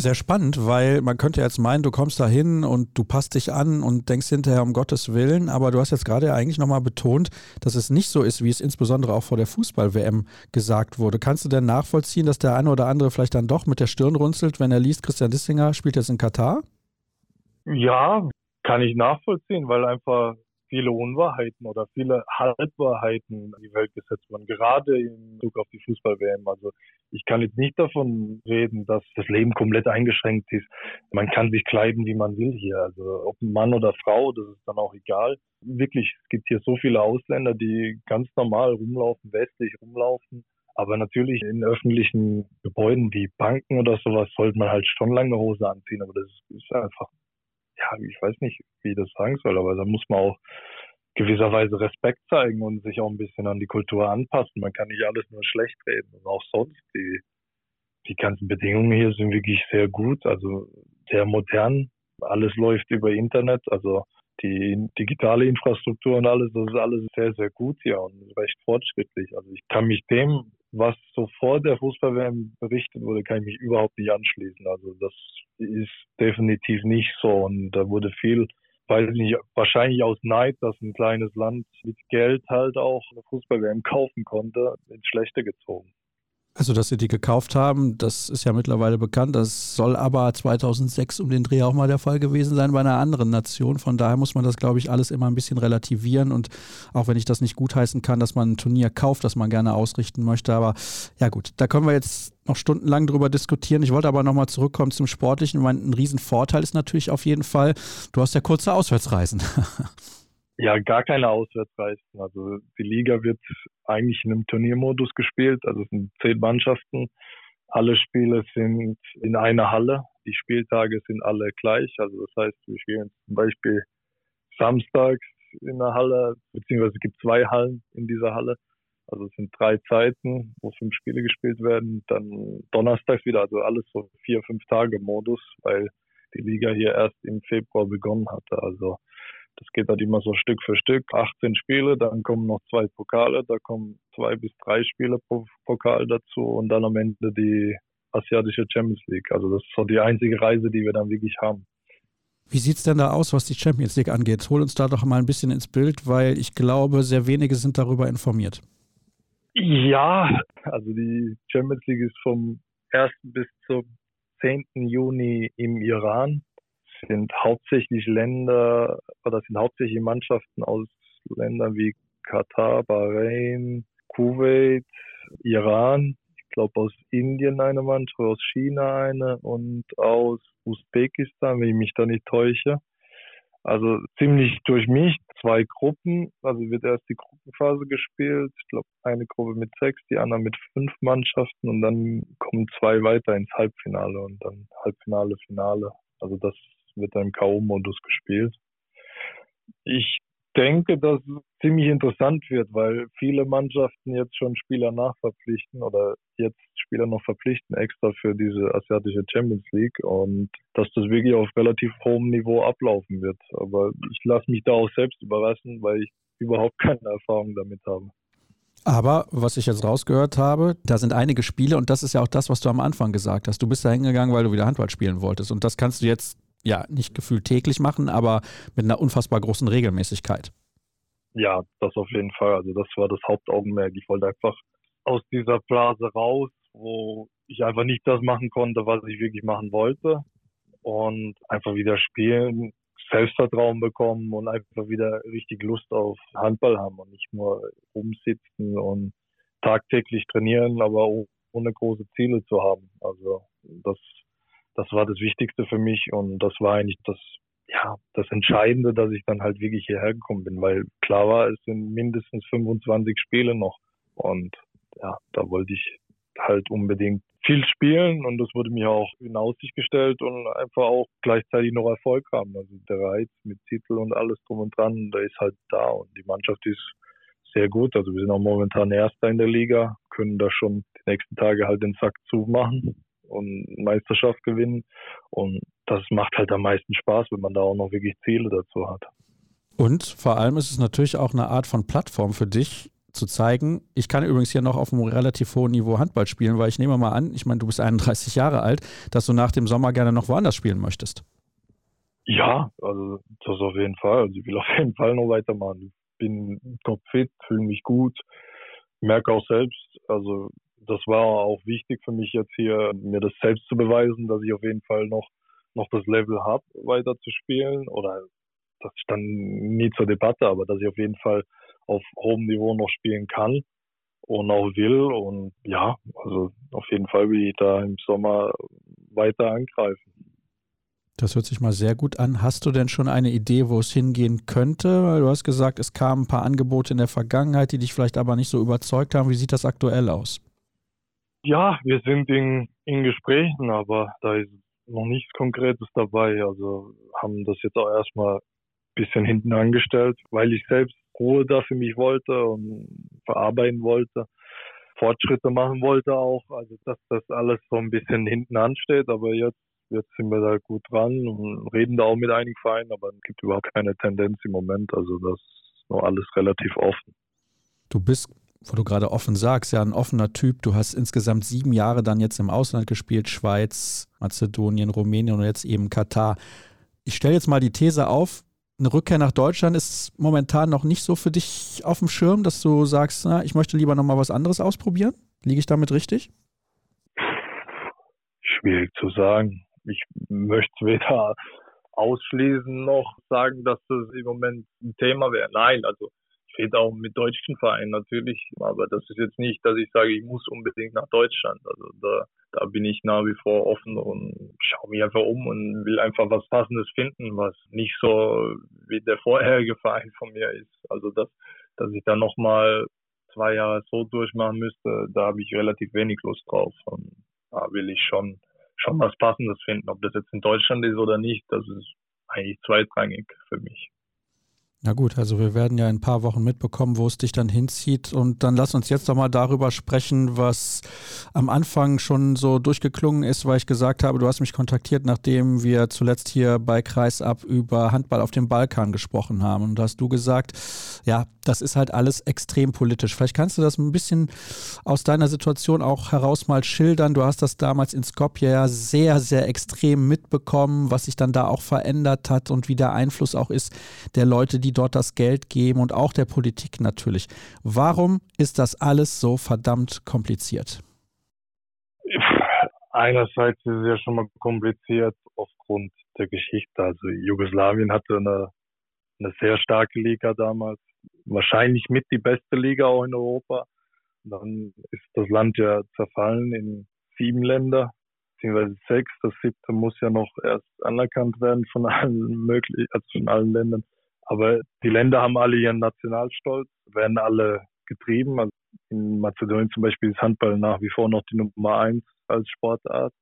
Sehr spannend, weil man könnte jetzt meinen, du kommst da hin und du passt dich an und denkst hinterher um Gottes Willen, aber du hast jetzt gerade eigentlich nochmal betont, dass es nicht so ist, wie es insbesondere auch vor der Fußball-WM gesagt wurde. Kannst du denn nachvollziehen, dass der eine oder andere vielleicht dann doch mit der Stirn runzelt, wenn er liest, Christian Dissinger spielt jetzt in Katar? Ja, kann ich nachvollziehen, weil einfach viele Unwahrheiten oder viele Halbwahrheiten in die Welt gesetzt wurden, gerade in Bezug auf die Fußball-WM. Also ich kann jetzt nicht davon reden, dass das Leben komplett eingeschränkt ist. Man kann sich kleiden, wie man will hier. Also ob Mann oder Frau, das ist dann auch egal. Wirklich, es gibt hier so viele Ausländer, die ganz normal rumlaufen, westlich rumlaufen. Aber natürlich in öffentlichen Gebäuden wie Banken oder sowas sollte man halt schon lange Hose anziehen. Aber das ist einfach ja, ich weiß nicht, wie ich das sagen soll, aber da muss man auch gewisserweise Respekt zeigen und sich auch ein bisschen an die Kultur anpassen. Man kann nicht alles nur schlecht reden und auch sonst die, die ganzen Bedingungen hier sind wirklich sehr gut, also sehr modern. Alles läuft über Internet, also die digitale Infrastruktur und alles, das ist alles sehr, sehr gut hier und recht fortschrittlich. Also ich kann mich dem was so vor der Fußball-WM berichtet wurde, kann ich mich überhaupt nicht anschließen. Also das ist definitiv nicht so. Und da wurde viel, weiß ich nicht, wahrscheinlich aus Neid, dass ein kleines Land mit Geld halt auch eine Fußball-WM kaufen konnte, ins Schlechte gezogen. Also, dass sie die gekauft haben, das ist ja mittlerweile bekannt. Das soll aber 2006 um den Dreh auch mal der Fall gewesen sein bei einer anderen Nation. Von daher muss man das, glaube ich, alles immer ein bisschen relativieren. Und auch wenn ich das nicht gutheißen kann, dass man ein Turnier kauft, das man gerne ausrichten möchte. Aber ja, gut, da können wir jetzt noch stundenlang drüber diskutieren. Ich wollte aber nochmal zurückkommen zum Sportlichen. Ich meine, ein Riesenvorteil ist natürlich auf jeden Fall, du hast ja kurze Auswärtsreisen. Ja, gar keine Auswärtsreisen. Also die Liga wird eigentlich in einem Turniermodus gespielt. Also es sind zehn Mannschaften. Alle Spiele sind in einer Halle. Die Spieltage sind alle gleich. Also das heißt, wir spielen zum Beispiel samstags in der Halle, beziehungsweise es gibt zwei Hallen in dieser Halle. Also es sind drei Zeiten, wo fünf Spiele gespielt werden. Dann donnerstags wieder, also alles so vier, fünf Tage Modus, weil die Liga hier erst im Februar begonnen hatte. Also Das geht halt immer so Stück für Stück. 18 Spiele, dann kommen noch zwei Pokale, da kommen zwei bis drei Spiele pro Pokal dazu und dann am Ende die asiatische Champions League. Also das ist so die einzige Reise, die wir dann wirklich haben. Wie sieht es denn da aus, was die Champions League angeht? Hol uns da doch mal ein bisschen ins Bild, weil ich glaube, sehr wenige sind darüber informiert. Ja, also die Champions League ist vom 1. bis zum 10. Juni im Iran. Sind hauptsächlich Länder, oder sind hauptsächlich Mannschaften aus Ländern wie Katar, Bahrain, Kuwait, Iran, ich glaube aus Indien eine Mannschaft, aus China eine und aus Usbekistan, wenn ich mich da nicht täusche. Also ziemlich durchmischt, zwei Gruppen. Also wird erst die Gruppenphase gespielt. Ich glaube, eine Gruppe mit sechs, die andere mit fünf Mannschaften und dann kommen zwei weiter ins Halbfinale und dann Halbfinale, Finale. Also das wird dann im K.O.-Modus gespielt. Ich denke, dass es ziemlich interessant wird, weil viele Mannschaften jetzt schon Spieler nachverpflichten oder jetzt Spieler noch verpflichten extra für diese asiatische Champions League und dass das wirklich auf relativ hohem Niveau ablaufen wird. Aber ich lasse mich da auch selbst überraschen, weil ich überhaupt keine Erfahrung damit habe. Aber was ich jetzt rausgehört habe, da sind einige Spiele und das ist ja auch das, was du am Anfang gesagt hast. Du bist da hingegangen, weil du wieder Handball spielen wolltest und das kannst du jetzt ja, nicht gefühlt täglich machen, aber mit einer unfassbar großen Regelmäßigkeit. Ja, das auf jeden Fall. Also das war das Hauptaugenmerk. Ich wollte einfach aus dieser Blase raus, wo ich einfach nicht das machen konnte, was ich wirklich machen wollte. Und einfach wieder spielen, Selbstvertrauen bekommen und einfach wieder richtig Lust auf Handball haben und nicht nur rumsitzen und tagtäglich trainieren, aber ohne große Ziele zu haben. Also das das war das Wichtigste für mich und das war eigentlich das, ja, das Entscheidende, dass ich dann halt wirklich hierher gekommen bin, weil klar war, es sind mindestens 25 Spiele noch und ja, da wollte ich halt unbedingt viel spielen und das wurde mir auch in Aussicht gestellt und einfach auch gleichzeitig noch Erfolg haben. Also der Reiz mit Titel und alles drum und dran, der ist halt da und die Mannschaft ist sehr gut. Also wir sind auch momentan Erster in der Liga, können da schon die nächsten Tage halt den Sack zumachen und Meisterschaft gewinnen. Und das macht halt am meisten Spaß, wenn man da auch noch wirklich Ziele dazu hat. Und vor allem ist es natürlich auch eine Art von Plattform für dich, zu zeigen, ich kann übrigens hier noch auf einem relativ hohen Niveau Handball spielen, weil ich nehme mal an, ich meine, du bist 31 Jahre alt, dass du nach dem Sommer gerne noch woanders spielen möchtest. Ja, also das auf jeden Fall. Also ich will auf jeden Fall noch weitermachen. Ich bin topfit, fühle mich gut, merke auch selbst, also das war auch wichtig für mich jetzt hier, mir das selbst zu beweisen, dass ich auf jeden Fall noch, noch das Level habe, weiter zu spielen. Oder das stand nie zur Debatte, aber dass ich auf jeden Fall auf hohem Niveau noch spielen kann und auch will. Und ja, also auf jeden Fall will ich da im Sommer weiter angreifen. Das hört sich mal sehr gut an. Hast du denn schon eine Idee, wo es hingehen könnte? Du hast gesagt, es kamen ein paar Angebote in der Vergangenheit, die dich vielleicht aber nicht so überzeugt haben. Wie sieht das aktuell aus? Ja, wir sind in, in Gesprächen, aber da ist noch nichts Konkretes dabei. Also haben das jetzt auch erstmal ein bisschen hinten angestellt, weil ich selbst Ruhe da für mich wollte und verarbeiten wollte, Fortschritte machen wollte auch. Also dass das alles so ein bisschen hinten ansteht, aber jetzt jetzt sind wir da gut dran und reden da auch mit einigen Vereinen, aber es gibt überhaupt keine Tendenz im Moment. Also das ist noch alles relativ offen. Du bist wo du gerade offen sagst, ja, ein offener Typ. Du hast insgesamt sieben Jahre dann jetzt im Ausland gespielt, Schweiz, Mazedonien, Rumänien und jetzt eben Katar. Ich stelle jetzt mal die These auf, eine Rückkehr nach Deutschland ist momentan noch nicht so für dich auf dem Schirm, dass du sagst, na, ich möchte lieber nochmal was anderes ausprobieren. Liege ich damit richtig? Schwierig zu sagen. Ich möchte weder ausschließen noch sagen, dass das im Moment ein Thema wäre. Nein, also rede auch mit deutschen Vereinen natürlich, aber das ist jetzt nicht, dass ich sage, ich muss unbedingt nach Deutschland. Also da, da bin ich nach wie vor offen und schaue mich einfach um und will einfach was Passendes finden, was nicht so wie der vorherige Verein von mir ist. Also dass, dass ich da nochmal zwei Jahre so durchmachen müsste, da habe ich relativ wenig Lust drauf. Und da will ich schon, schon was Passendes finden. Ob das jetzt in Deutschland ist oder nicht, das ist eigentlich zweitrangig für mich. Na gut, also wir werden ja in ein paar Wochen mitbekommen, wo es dich dann hinzieht. Und dann lass uns jetzt doch mal darüber sprechen, was am Anfang schon so durchgeklungen ist, weil ich gesagt habe, du hast mich kontaktiert, nachdem wir zuletzt hier bei Kreisab über Handball auf dem Balkan gesprochen haben. Und da hast du gesagt, ja, das ist halt alles extrem politisch. Vielleicht kannst du das ein bisschen aus deiner Situation auch heraus mal schildern. Du hast das damals in Skopje ja sehr, sehr extrem mitbekommen, was sich dann da auch verändert hat und wie der Einfluss auch ist der Leute, die die dort das Geld geben und auch der Politik natürlich. Warum ist das alles so verdammt kompliziert? Einerseits ist es ja schon mal kompliziert aufgrund der Geschichte. Also Jugoslawien hatte eine, eine sehr starke Liga damals, wahrscheinlich mit die beste Liga auch in Europa. Dann ist das Land ja zerfallen in sieben Länder, beziehungsweise sechs. Das siebte muss ja noch erst anerkannt werden von allen möglichen, also von allen Ländern. Aber die Länder haben alle ihren Nationalstolz, werden alle getrieben. Also in Mazedonien zum Beispiel ist Handball nach wie vor noch die Nummer eins als Sportart.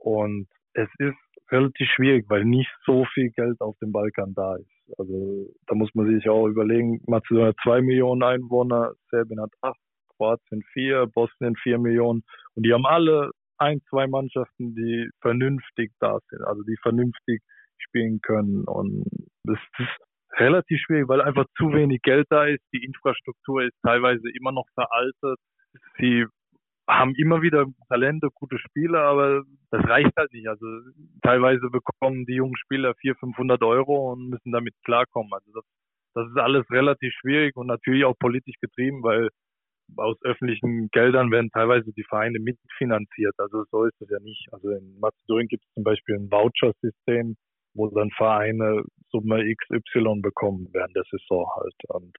Und es ist relativ schwierig, weil nicht so viel Geld auf dem Balkan da ist. Also da muss man sich auch überlegen, Mazedonien hat zwei Millionen Einwohner, Serbien hat acht, Kroatien vier, Bosnien vier Millionen. Und die haben alle ein, zwei Mannschaften, die vernünftig da sind, also die vernünftig spielen können. Und das ist relativ schwierig, weil einfach zu wenig Geld da ist. Die Infrastruktur ist teilweise immer noch veraltet. Sie haben immer wieder Talente, gute Spieler, aber das reicht halt nicht. Also teilweise bekommen die jungen Spieler 400, 500 Euro und müssen damit klarkommen. Also das, das ist alles relativ schwierig und natürlich auch politisch getrieben, weil aus öffentlichen Geldern werden teilweise die Vereine mitfinanziert. Also so ist es ja nicht. Also in Mazedonien gibt es zum Beispiel ein Voucher-System, wo dann Vereine Summe XY bekommen während der Saison halt. Und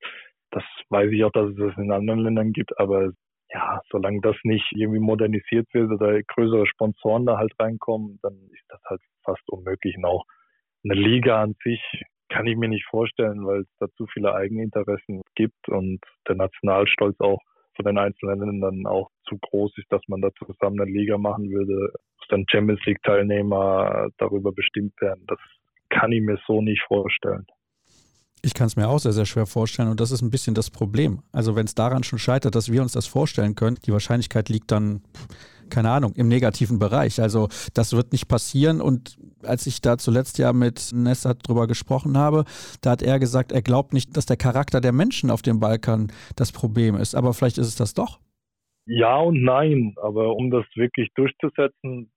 das weiß ich auch, dass es das in anderen Ländern gibt, aber ja, solange das nicht irgendwie modernisiert wird oder größere Sponsoren da halt reinkommen, dann ist das halt fast unmöglich. Und auch eine Liga an sich kann ich mir nicht vorstellen, weil es da zu viele Eigeninteressen gibt und der Nationalstolz auch von den einzelnen Ländern auch zu groß ist, dass man da zusammen eine Liga machen würde, dass dann Champions League Teilnehmer darüber bestimmt werden. Das kann ich mir so nicht vorstellen. Ich kann es mir auch sehr, sehr schwer vorstellen und das ist ein bisschen das Problem. Also wenn es daran schon scheitert, dass wir uns das vorstellen können, die Wahrscheinlichkeit liegt dann, keine Ahnung, im negativen Bereich. Also das wird nicht passieren und als ich da zuletzt ja mit Nessat drüber gesprochen habe, da hat er gesagt, er glaubt nicht, dass der Charakter der Menschen auf dem Balkan das Problem ist. Aber vielleicht ist es das doch. Ja und nein, aber um das wirklich durchzusetzen,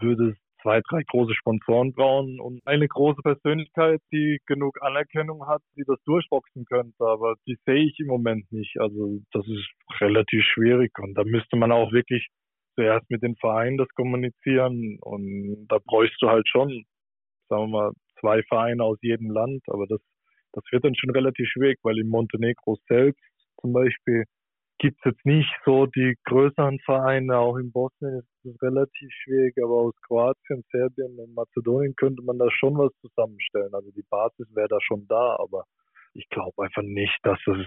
würde es zwei, drei große Sponsoren brauchen und eine große Persönlichkeit, die genug Anerkennung hat, die das durchboxen könnte. Aber die sehe ich im Moment nicht. Also das ist relativ schwierig und da müsste man auch wirklich zuerst mit den Vereinen das kommunizieren und da bräuchst du halt schon, sagen wir mal, zwei Vereine aus jedem Land, aber das, das wird dann schon relativ schwierig, weil in Montenegro selbst zum Beispiel gibt es jetzt nicht so die größeren Vereine, auch in Bosnien ist es relativ schwierig, aber aus Kroatien, Serbien und Mazedonien könnte man da schon was zusammenstellen. Also die Basis wäre da schon da, aber ich glaube einfach nicht, dass das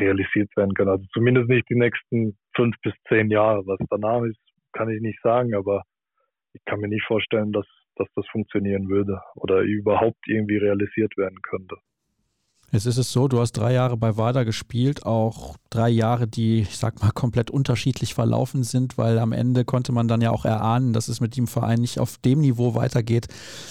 realisiert werden kann. Also zumindest nicht die nächsten fünf bis zehn Jahre. Was danach ist, kann ich nicht sagen, aber ich kann mir nicht vorstellen, dass, dass das funktionieren würde oder überhaupt irgendwie realisiert werden könnte. Jetzt ist es so, du hast drei Jahre bei WADA gespielt, auch drei Jahre, die, ich sag mal, komplett unterschiedlich verlaufen sind, weil am Ende konnte man dann ja auch erahnen, dass es mit dem Verein nicht auf dem Niveau weitergeht,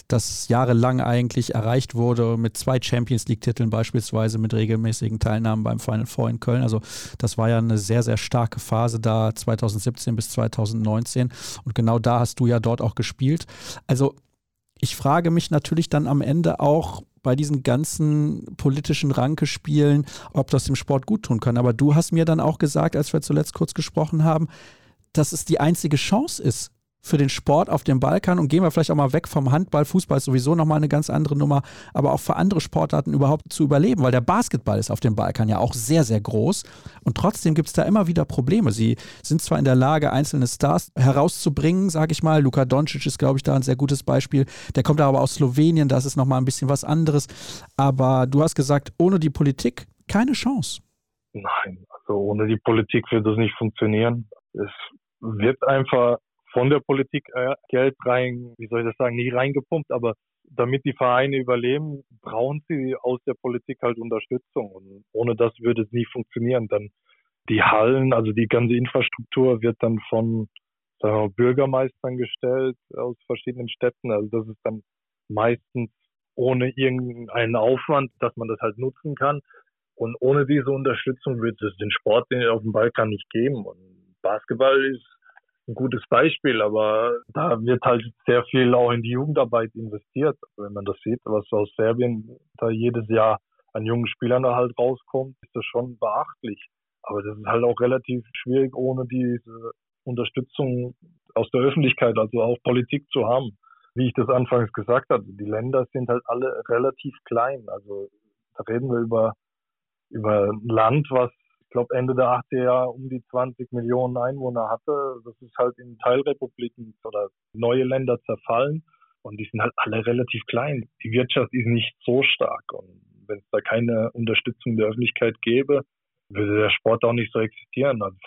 das jahrelang eigentlich erreicht wurde, mit zwei Champions League-Titeln beispielsweise, mit regelmäßigen Teilnahmen beim Final Four in Köln. Also das war ja eine sehr, sehr starke Phase da 2017 bis 2019 und genau da hast du ja dort auch gespielt. Also ich frage mich natürlich dann am Ende auch, bei diesen ganzen politischen Rankespielen, ob das dem Sport gut tun kann. Aber du hast mir dann auch gesagt, als wir zuletzt kurz gesprochen haben, dass es die einzige Chance ist, für den Sport auf dem Balkan und gehen wir vielleicht auch mal weg vom Handball. Fußball ist sowieso nochmal eine ganz andere Nummer, aber auch für andere Sportarten überhaupt zu überleben, weil der Basketball ist auf dem Balkan ja auch sehr, sehr groß und trotzdem gibt es da immer wieder Probleme. Sie sind zwar in der Lage, einzelne Stars herauszubringen, sage ich mal. Luka Doncic ist, glaube ich, da ein sehr gutes Beispiel. Der kommt aber aus Slowenien, das ist nochmal ein bisschen was anderes. Aber du hast gesagt, ohne die Politik keine Chance. Nein, also ohne die Politik wird das nicht funktionieren. Es wird einfach von der Politik äh, Geld rein, wie soll ich das sagen, nie reingepumpt, aber damit die Vereine überleben, brauchen sie aus der Politik halt Unterstützung. Und ohne das würde es nie funktionieren. Dann die Hallen, also die ganze Infrastruktur wird dann von wir, Bürgermeistern gestellt aus verschiedenen Städten. Also das ist dann meistens ohne irgendeinen Aufwand, dass man das halt nutzen kann. Und ohne diese Unterstützung wird es den Sport auf dem Balkan nicht geben. Und Basketball ist ein gutes Beispiel, aber da wird halt sehr viel auch in die Jugendarbeit investiert. Wenn man das sieht, was aus Serbien da jedes Jahr an jungen Spielern da halt rauskommt, ist das schon beachtlich. Aber das ist halt auch relativ schwierig, ohne diese Unterstützung aus der Öffentlichkeit, also auch Politik zu haben. Wie ich das anfangs gesagt hatte, die Länder sind halt alle relativ klein. Also da reden wir über, über ein Land, was glaube, Ende der 80er Jahre um die 20 Millionen Einwohner hatte. Das ist halt in Teilrepubliken oder neue Länder zerfallen und die sind halt alle relativ klein. Die Wirtschaft ist nicht so stark und wenn es da keine Unterstützung der Öffentlichkeit gäbe, würde der Sport auch nicht so existieren. Also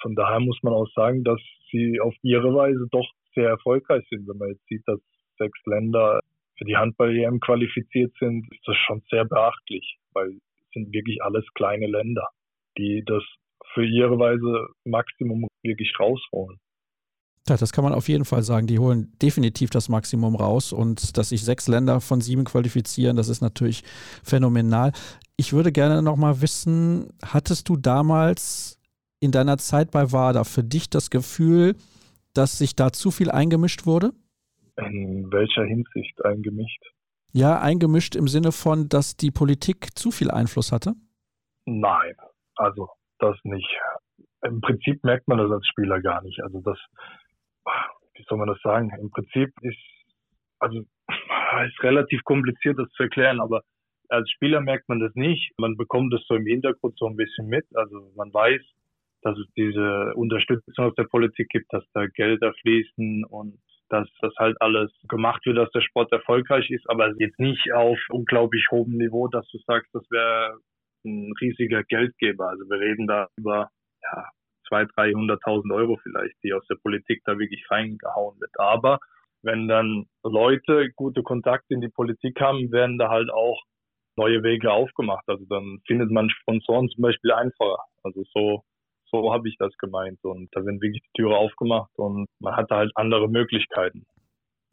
von daher muss man auch sagen, dass sie auf ihre Weise doch sehr erfolgreich sind. Wenn man jetzt sieht, dass sechs Länder für die Handball-EM qualifiziert sind, ist das schon sehr beachtlich, weil es sind wirklich alles kleine Länder die das für ihre Weise Maximum wirklich rausholen. Ja, das kann man auf jeden Fall sagen. Die holen definitiv das Maximum raus und dass sich sechs Länder von sieben qualifizieren, das ist natürlich phänomenal. Ich würde gerne noch mal wissen, hattest du damals in deiner Zeit bei WADA für dich das Gefühl, dass sich da zu viel eingemischt wurde? In welcher Hinsicht eingemischt? Ja, eingemischt im Sinne von, dass die Politik zu viel Einfluss hatte? Nein, also das nicht. Im Prinzip merkt man das als Spieler gar nicht. Also das, wie soll man das sagen? Im Prinzip ist, also ist relativ kompliziert, das zu erklären, aber als Spieler merkt man das nicht. Man bekommt das so im Hintergrund so ein bisschen mit. Also man weiß, dass es diese Unterstützung aus der Politik gibt, dass da Gelder fließen und dass das halt alles gemacht wird, dass der Sport erfolgreich ist, aber jetzt nicht auf unglaublich hohem Niveau, dass du sagst, das wäre ein riesiger Geldgeber. Also wir reden da über ja, 200.000, 300.000 Euro vielleicht, die aus der Politik da wirklich reingehauen wird. Aber wenn dann Leute gute Kontakte in die Politik haben, werden da halt auch neue Wege aufgemacht. Also dann findet man Sponsoren zum Beispiel einfacher. Also so, so habe ich das gemeint. Und da werden wirklich die Türe aufgemacht und man hat da halt andere Möglichkeiten.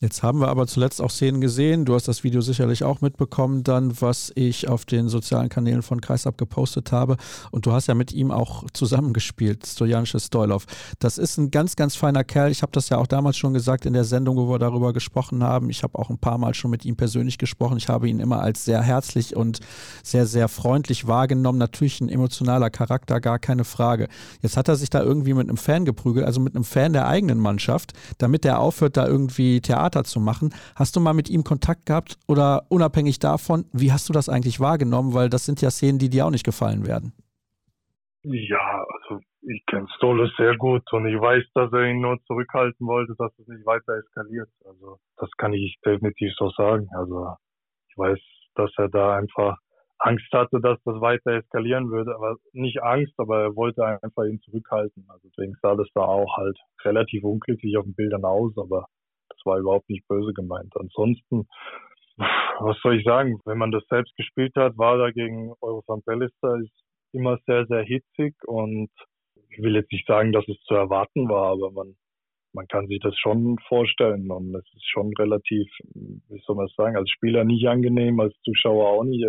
Jetzt haben wir aber zuletzt auch Szenen gesehen. Du hast das Video sicherlich auch mitbekommen, dann, was ich auf den sozialen Kanälen von Kreisab gepostet habe. Und du hast ja mit ihm auch zusammengespielt, Stojanische Stoilov. Das ist ein ganz, ganz feiner Kerl. Ich habe das ja auch damals schon gesagt in der Sendung, wo wir darüber gesprochen haben. Ich habe auch ein paar Mal schon mit ihm persönlich gesprochen. Ich habe ihn immer als sehr herzlich und sehr, sehr freundlich wahrgenommen. Natürlich ein emotionaler Charakter, gar keine Frage. Jetzt hat er sich da irgendwie mit einem Fan geprügelt, also mit einem Fan der eigenen Mannschaft, damit er aufhört, da irgendwie Theater Theater zu machen. Hast du mal mit ihm Kontakt gehabt oder unabhängig davon, wie hast du das eigentlich wahrgenommen? Weil das sind ja Szenen, die dir auch nicht gefallen werden. Ja, also ich kenne Stolle sehr gut und ich weiß, dass er ihn nur zurückhalten wollte, dass es nicht weiter eskaliert. Also das kann ich definitiv so sagen. Also ich weiß, dass er da einfach Angst hatte, dass das weiter eskalieren würde. Aber nicht Angst, aber er wollte einfach ihn zurückhalten. Also deswegen sah das da auch halt relativ unglücklich auf den Bildern aus, aber war überhaupt nicht böse gemeint. Ansonsten, was soll ich sagen, wenn man das selbst gespielt hat, war da gegen Eurofan Pellister ist immer sehr, sehr hitzig und ich will jetzt nicht sagen, dass es zu erwarten war, aber man, man kann sich das schon vorstellen und es ist schon relativ, wie soll man sagen, als Spieler nicht angenehm, als Zuschauer auch nicht.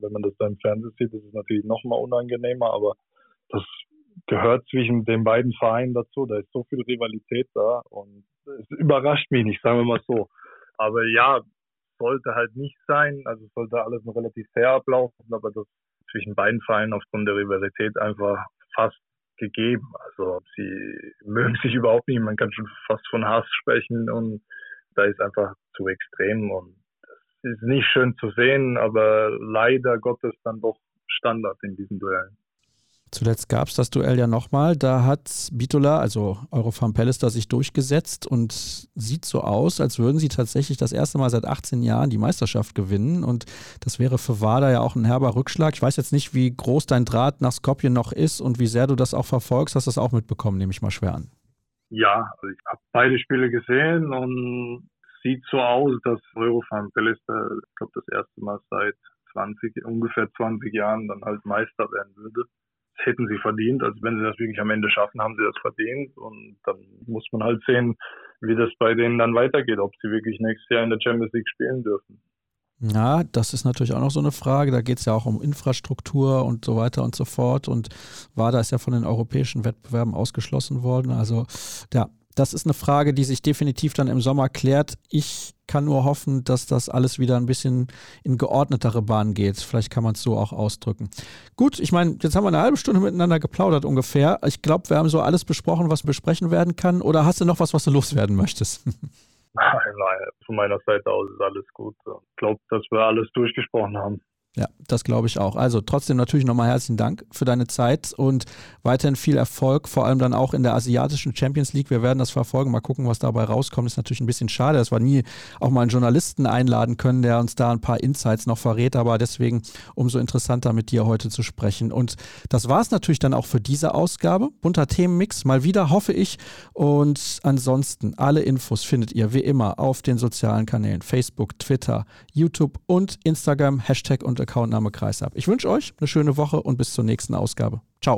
Wenn man das da im Fernsehen sieht, ist es natürlich noch mal unangenehmer, aber das gehört zwischen den beiden Vereinen dazu. Da ist so viel Rivalität da und es überrascht mich nicht, sagen wir mal so. Aber ja, sollte halt nicht sein. Also sollte alles noch relativ fair ablaufen, aber das zwischen beiden Vereinen aufgrund der Rivalität einfach fast gegeben. Also sie mögen sich überhaupt nicht. Man kann schon fast von Hass sprechen und da ist einfach zu extrem und das ist nicht schön zu sehen, aber leider Gottes dann doch Standard in diesen Duellen. Zuletzt gab es das Duell ja nochmal. Da hat Bitola, also Eurofarm Pallister, sich durchgesetzt und sieht so aus, als würden sie tatsächlich das erste Mal seit 18 Jahren die Meisterschaft gewinnen. Und das wäre für WADA ja auch ein herber Rückschlag. Ich weiß jetzt nicht, wie groß dein Draht nach Skopje noch ist und wie sehr du das auch verfolgst. Hast du das auch mitbekommen, nehme ich mal schwer an. Ja, also ich habe beide Spiele gesehen und sieht so aus, dass Eurofan Pellister, ich glaube, das erste Mal seit 20, ungefähr 20 Jahren dann halt Meister werden würde. Hätten sie verdient. Also wenn sie das wirklich am Ende schaffen, haben sie das verdient. Und dann muss man halt sehen, wie das bei denen dann weitergeht, ob sie wirklich nächstes Jahr in der Champions League spielen dürfen. Ja, das ist natürlich auch noch so eine Frage. Da geht es ja auch um Infrastruktur und so weiter und so fort. Und WADA ist ja von den europäischen Wettbewerben ausgeschlossen worden. Also ja, das ist eine Frage, die sich definitiv dann im Sommer klärt. Ich kann nur hoffen, dass das alles wieder ein bisschen in geordnetere Bahnen geht. Vielleicht kann man es so auch ausdrücken. Gut, ich meine, jetzt haben wir eine halbe Stunde miteinander geplaudert ungefähr. Ich glaube, wir haben so alles besprochen, was besprechen werden kann. Oder hast du noch was, was du loswerden möchtest? Nein, nein, von meiner Seite aus ist alles gut. Ich glaube, dass wir alles durchgesprochen haben. Ja, das glaube ich auch. Also trotzdem natürlich nochmal herzlichen Dank für deine Zeit und weiterhin viel Erfolg, vor allem dann auch in der asiatischen Champions League. Wir werden das verfolgen, mal gucken, was dabei rauskommt. Ist natürlich ein bisschen schade, dass wir nie auch mal einen Journalisten einladen können, der uns da ein paar Insights noch verrät, aber deswegen umso interessanter mit dir heute zu sprechen. Und das war es natürlich dann auch für diese Ausgabe. Bunter Themenmix, mal wieder, hoffe ich. Und ansonsten, alle Infos findet ihr wie immer auf den sozialen Kanälen Facebook, Twitter, YouTube und Instagram, Hashtag und Accountname Kreisab. Ich wünsche euch eine schöne Woche und bis zur nächsten Ausgabe. Ciao.